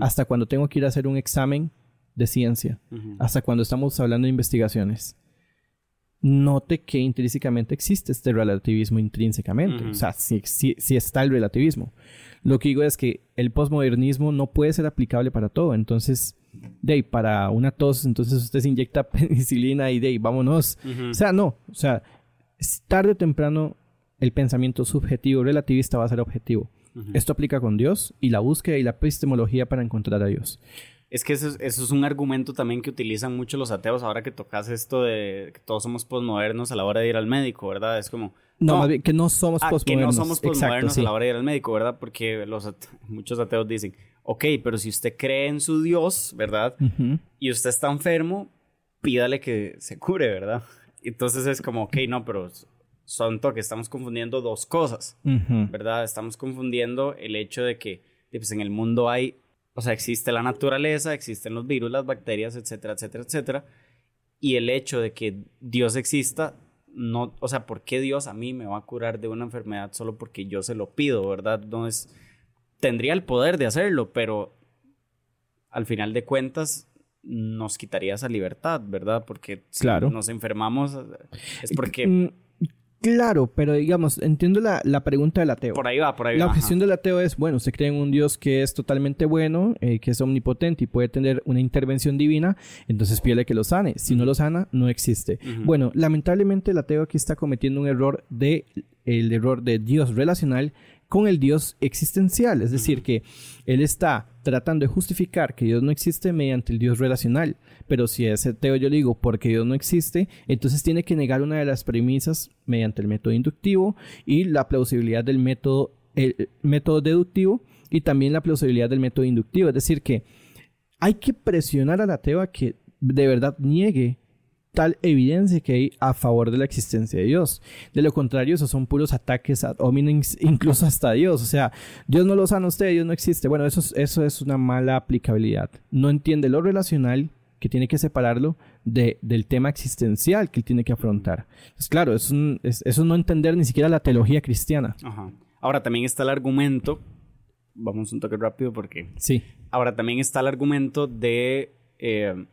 Hasta cuando tengo que ir a hacer un examen de ciencia, hasta cuando estamos hablando de investigaciones, note que intrínsecamente existe este relativismo intrínsecamente. O sea, sí, está el relativismo. Lo que digo es que el posmodernismo no puede ser aplicable para todo. Entonces, de ahí, para una tos, entonces usted se inyecta penicilina y de ahí, vámonos. O sea, no. O sea, tarde o temprano el pensamiento subjetivo relativista va a ser objetivo. Esto aplica con Dios y la búsqueda y la epistemología para encontrar a Dios. Es que eso es, un argumento también que utilizan mucho los ateos ahora que tocas esto de que todos somos posmodernos a la hora de ir al médico, ¿verdad? Es como... No, más bien que no somos ah, que no somos posmodernos a la hora de ir al médico, ¿verdad? Porque los muchos ateos dicen, ok, pero si usted cree en su Dios, ¿verdad? Y usted está enfermo, pídale que se cure, ¿verdad? Entonces es como, ok, no, pero son que estamos confundiendo dos cosas, ¿verdad? Estamos confundiendo el hecho de que pues, en el mundo hay o sea, existe la naturaleza, existen los virus, las bacterias, etcétera, etcétera, etcétera. Y el hecho de que Dios exista, no, o sea, ¿por qué Dios a mí me va a curar de una enfermedad solo porque yo se lo pido, verdad? No es, tendría el poder de hacerlo, pero al final de cuentas nos quitaría esa libertad, ¿verdad? Porque si nos enfermamos es porque mm, Claro, pero digamos, entiendo la, pregunta del ateo. Por ahí va, por ahí va. La objeción del ateo es, bueno, usted cree en un Dios que es totalmente bueno, eh, que es omnipotente y puede tener una intervención divina, entonces pídele que lo sane. Si no lo sana, no existe. Bueno, lamentablemente el ateo aquí está cometiendo un error de el error de Dios relacional con el Dios existencial, es decir, que él está tratando de justificar que Dios no existe mediante el Dios relacional. Pero si ese ateo yo le digo porque Dios no existe, entonces tiene que negar una de las premisas mediante el método inductivo y la plausibilidad del método, el método deductivo y también la plausibilidad del método inductivo. Es decir, que hay que presionar al ateo a que de verdad niegue tal evidencia que hay a favor de la existencia de Dios. De lo contrario, esos son puros ataques a hominem, incluso hasta Dios. O sea, Dios no lo sana a usted, Dios no existe. Bueno, eso eso es una mala aplicabilidad. No entiende lo relacional que tiene que separarlo de, del tema existencial que él tiene que afrontar. Pues claro, es eso es no entender ni siquiera la teología cristiana. Ajá. Ahora también está el argumento, vamos un toque rápido porque... Sí. Ahora también está el argumento de eh,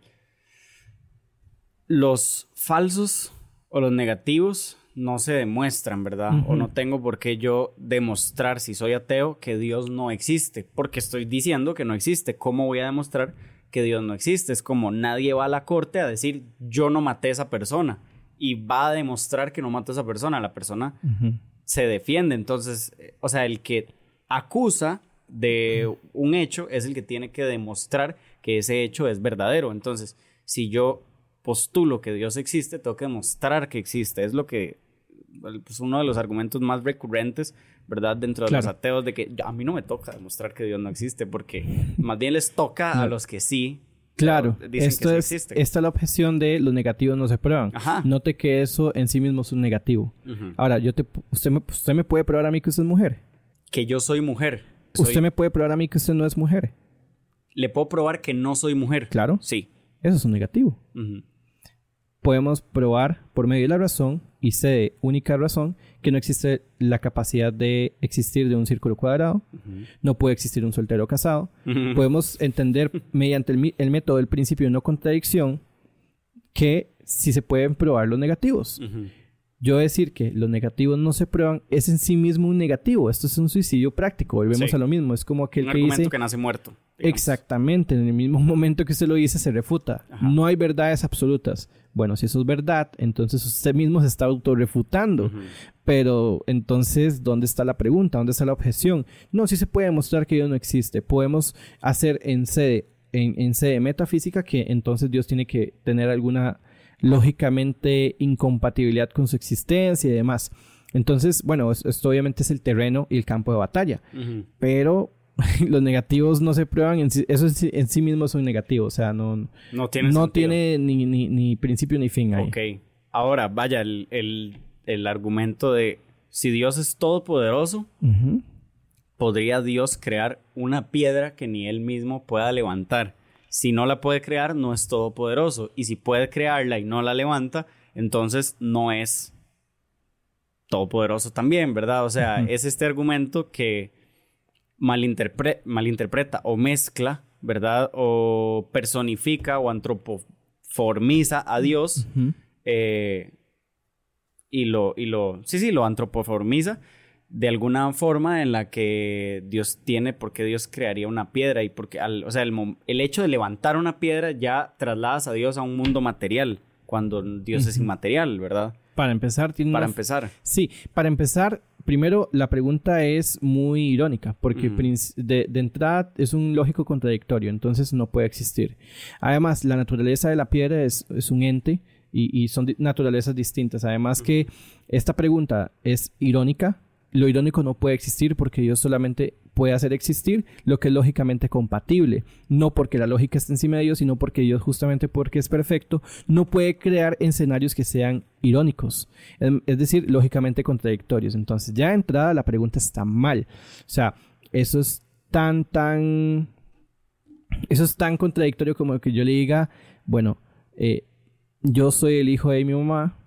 los falsos o los negativos no se demuestran, ¿verdad? O no tengo por qué yo demostrar si soy ateo que Dios no existe, porque estoy diciendo que no existe. ¿Cómo voy a demostrar que Dios no existe. Es como nadie va a la corte a decir yo no maté a esa persona y va a demostrar que no mató a esa persona. La persona se defiende. Entonces, o sea, el que acusa de un hecho es el que tiene que demostrar que ese hecho es verdadero. Entonces, si yo postulo que Dios existe, tengo que demostrar que existe. Es lo que, pues uno de los argumentos más recurrentes ¿verdad? Dentro de los ateos, de que a mí no me toca demostrar que Dios no existe, porque más bien les toca a los que sí. Claro, esto es, esta es la objeción de los negativos no se prueban. Note que eso en sí mismo es un negativo. Ahora, yo te, usted, me, usted me puede probar a mí que usted es mujer. Que yo soy mujer. Usted me puede probar a mí que usted no es mujer. Le puedo probar que no soy mujer. Claro. Sí. Eso es un negativo. Podemos probar por medio de la razón y C, única razón, que no existe la capacidad de existir de un círculo cuadrado, no puede existir un soltero casado. Podemos entender mediante el, método del principio de no contradicción que si se pueden probar los negativos. Yo decir que los negativos no se prueban es en sí mismo un negativo. Esto es un suicidio práctico. Volvemos a lo mismo. Es como aquel un que argumento que nace muerto. Exactamente. En el mismo momento que usted lo dice, se refuta. No hay verdades absolutas. Bueno, si eso es verdad, entonces usted mismo se está autorrefutando. Pero entonces, ¿dónde está la pregunta? ¿Dónde está la objeción? No, sí se puede demostrar que Dios no existe. Podemos hacer en sede, en, en sede metafísica que entonces Dios tiene que tener alguna lógicamente incompatibilidad con su existencia y demás. Entonces, bueno, esto obviamente es el terreno y el campo de batalla, pero los negativos no se prueban, en sí, eso en sí, mismo es un negativo, o sea, no, no tiene, no tiene ni, ni, principio ni fin ahí. Ok, ahora vaya, el, el, argumento de si Dios es todopoderoso, ¿podría Dios crear una piedra que ni él mismo pueda levantar? Si no la puede crear, no es todopoderoso. Y si puede crearla y no la levanta, entonces no es todopoderoso también, ¿verdad? O sea, es este argumento que malinterpreta o mezcla, ¿verdad? O personifica o antropoformiza a Dios. Eh, y lo, y lo, sí, sí, lo antropoformiza de alguna forma en la que Dios tiene, porque Dios crearía una piedra y porque, al, o sea, el, el, hecho de levantar una piedra ya trasladas a Dios a un mundo material, cuando Dios es inmaterial, ¿verdad? Para empezar, tiene Para empezar. Sí, para empezar, primero la pregunta es muy irónica, porque de, entrada es un lógico contradictorio, entonces no puede existir. Además, la naturaleza de la piedra es, es un ente y, y son naturalezas distintas. Además que esta pregunta es irónica lo irónico no puede existir porque Dios solamente puede hacer existir lo que es lógicamente compatible. No porque la lógica esté encima de Dios, sino porque Dios, justamente porque es perfecto, no puede crear escenarios que sean irónicos. Es decir, lógicamente contradictorios. Entonces, ya de entrada la pregunta está mal. O sea, eso es tan, tan. Eso es tan contradictorio como que yo le diga, bueno, eh, yo soy el hijo de mi mamá,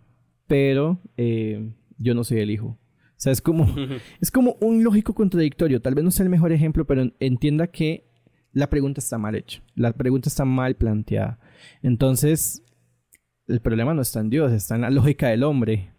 pero eh, yo no soy el hijo sea, es como, es como un lógico contradictorio. Tal vez no sea el mejor ejemplo, pero entienda que la pregunta está mal hecha. La pregunta está mal planteada. Entonces, el problema no está en Dios, está en la lógica del hombre.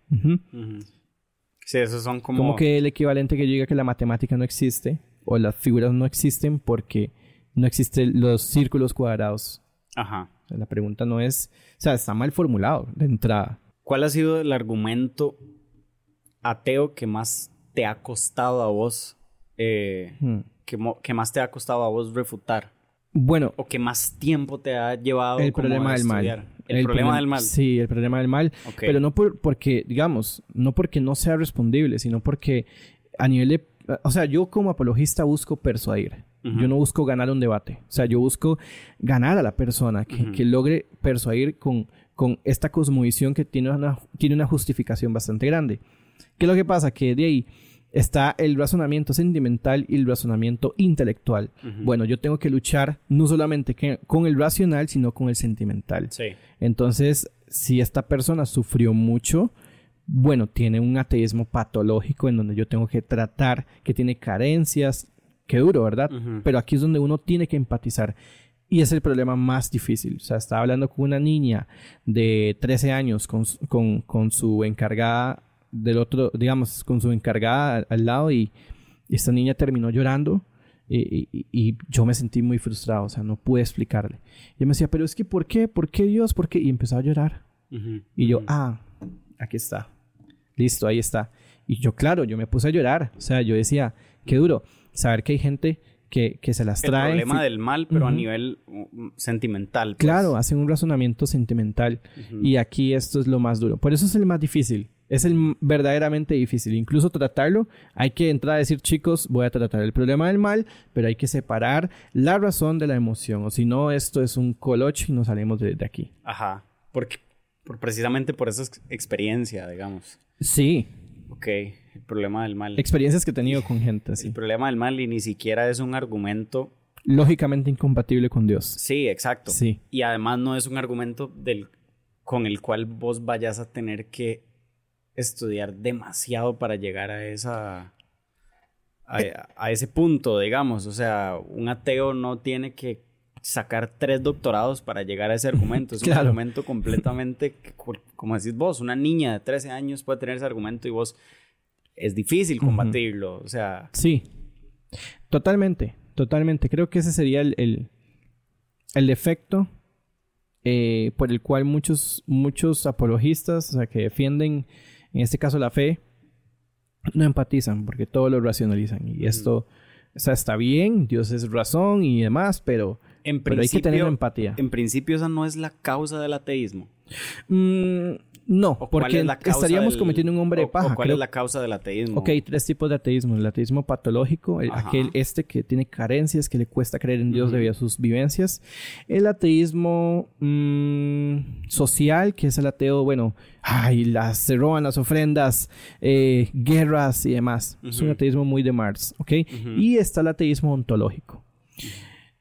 Sí, esos son como... Como que el equivalente que yo diga que la matemática no existe o las figuras no existen porque no existen los círculos cuadrados. Ajá. La pregunta no es... O sea, está mal formulado de entrada. ¿Cuál ha sido el argumento ateo que más te ha costado a vos, eh, hmm. que, más te ha costado a vos refutar? Bueno. O que más tiempo te ha llevado el problema del mal. El, problema del mal. Sí, el problema del mal. Pero no por, porque, digamos, no porque no sea respondible, sino porque a nivel de... O sea, yo como apologista busco persuadir. Yo no busco ganar un debate. O sea, yo busco ganar a la persona que, que logre persuadir con, con esta cosmovisión que tiene una, tiene una justificación bastante grande. ¿Qué es lo que pasa? Que de ahí está el razonamiento sentimental y el razonamiento intelectual. Bueno, yo tengo que luchar no solamente con el racional, sino con el sentimental. Sí. Entonces, si esta persona sufrió mucho, bueno, tiene un ateísmo patológico en donde yo tengo que tratar que tiene carencias. Qué duro, ¿verdad? Pero aquí es donde uno tiene que empatizar. Y es el problema más difícil. O sea, estaba hablando con una niña de 13 años con, con, con su encargada del otro, digamos, con su encargada al lado y, esta niña terminó llorando y, yo me sentí muy frustrado, o sea, no pude explicarle. Y me decía, pero es que ¿por qué? ¿Por qué Dios? ¿Por qué? Y empezaba a llorar. y yo, ah, aquí está. Listo, ahí está. Y yo, claro, yo me puse a llorar. O sea, yo decía, qué duro saber que hay gente que, que se las trae. El problema del mal, pero a nivel mm, sentimental. Pues. Claro, hacen un razonamiento sentimental. Y aquí esto es lo más duro. Por eso es el más difícil. Es el verdaderamente difícil. Incluso tratarlo, hay que entrar a decir, chicos, voy a tratar el problema del mal, pero hay que separar la razón de la emoción. O si no, esto es un coloche y nos salimos de, aquí. Ajá. Porque, por, precisamente por esa experiencia, digamos. Sí. Ok. El problema del mal. Experiencias que he tenido con gente, sí. El problema del mal y ni siquiera es un argumento lógicamente incompatible con Dios. Sí, exacto. Sí. Y además no es un argumento del con el cual vos vayas a tener que estudiar demasiado para llegar a esa a, ese punto, digamos. O sea, un ateo no tiene que sacar tres doctorados para llegar a ese argumento. Es un argumento completamente, como decís vos, una niña de 13 años puede tener ese argumento y vos es difícil combatirlo. O sea. Sí. Totalmente. Totalmente. Creo que ese sería el, el, defecto eh, por el cual muchos, muchos apologistas, o sea, que defienden, en este caso la fe, no empatizan porque todo lo racionalizan. Y esto, o sea, está bien, Dios es razón y demás, pero, en pero hay que tener empatía. En principio, esa no es la causa del ateísmo. Mm, no, porque estaríamos cometiendo un hombre de paja. ¿Cuál es la causa del ateísmo? Ok, tres tipos de ateísmo. El ateísmo patológico, aquel este que tiene carencias, que le cuesta creer en Dios debido a sus vivencias. El ateísmo mm, social, que es el ateo, bueno, ay, las, se roban las ofrendas, eh, guerras y demás. Es un ateísmo muy de Marx, ¿ok? Y está el ateísmo ontológico.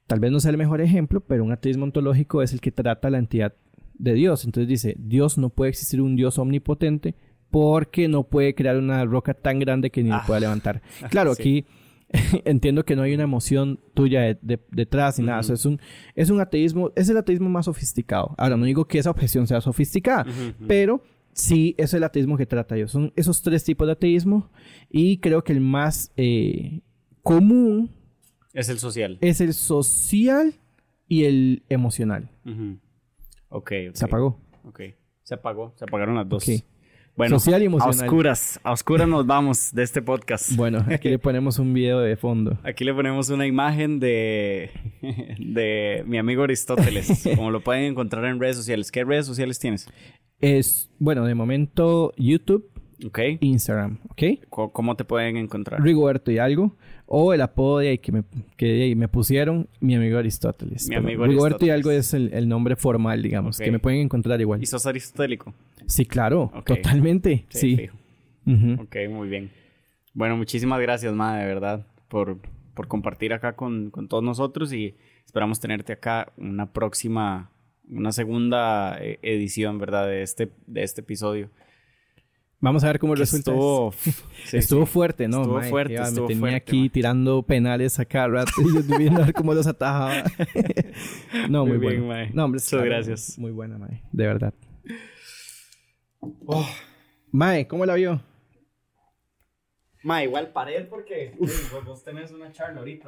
Tal vez no sea el mejor ejemplo, pero un ateísmo ontológico es el que trata la entidad de Dios. Entonces dice, Dios no puede existir un Dios omnipotente porque no puede crear una roca tan grande que ni lo pueda ah. levantar. Claro, aquí entiendo que no hay una emoción tuya detrás ni nada. es un, es un ateísmo, es el ateísmo más sofisticado. Ahora, no digo que esa objeción sea sofisticada, pero sí es el ateísmo que trata yo. Son esos tres tipos de ateísmo y creo que el más eh, común... Es el social. Es el social y el emocional. Ok. Se apagó. Ok. Se apagó. Se apagaron las dos. Bueno, Social y emocional. a oscuras. A oscuras nos vamos de este podcast. Bueno, aquí le ponemos un video de fondo. Aquí le ponemos una imagen de, de mi amigo Aristóteles. como lo pueden encontrar en redes sociales. ¿Qué redes sociales tienes? Es, bueno, de momento YouTube Ok. Instagram, ¿ok? ¿Cómo te pueden encontrar? Rigoberto y algo. O el apodo de ahí que me, que me pusieron mi amigo Aristóteles. Mi amigo Rigoberto y algo es el, nombre formal, digamos, que me pueden encontrar igual. ¿Y sos aristotélico? Sí, claro. Totalmente. Sí. Ok, muy bien. Bueno, muchísimas gracias, Ma, de verdad, por, por compartir acá con, con todos nosotros y esperamos tenerte acá una próxima, una segunda eh, edición, ¿verdad? De este, de este episodio. Vamos a ver cómo resulta. Estuvo, estuvo fuerte, ¿no? Estuvo fuerte. me tenía aquí tirando penales a cada rato y yo viendo a ver cómo los atajaba. no, muy, muy bueno. No, hombre, Muchas gracias. Muy buena, Mae. De verdad. Oh. Mae, ¿cómo la vio? Mae, igual para él porque vos tenés una charla ahorita.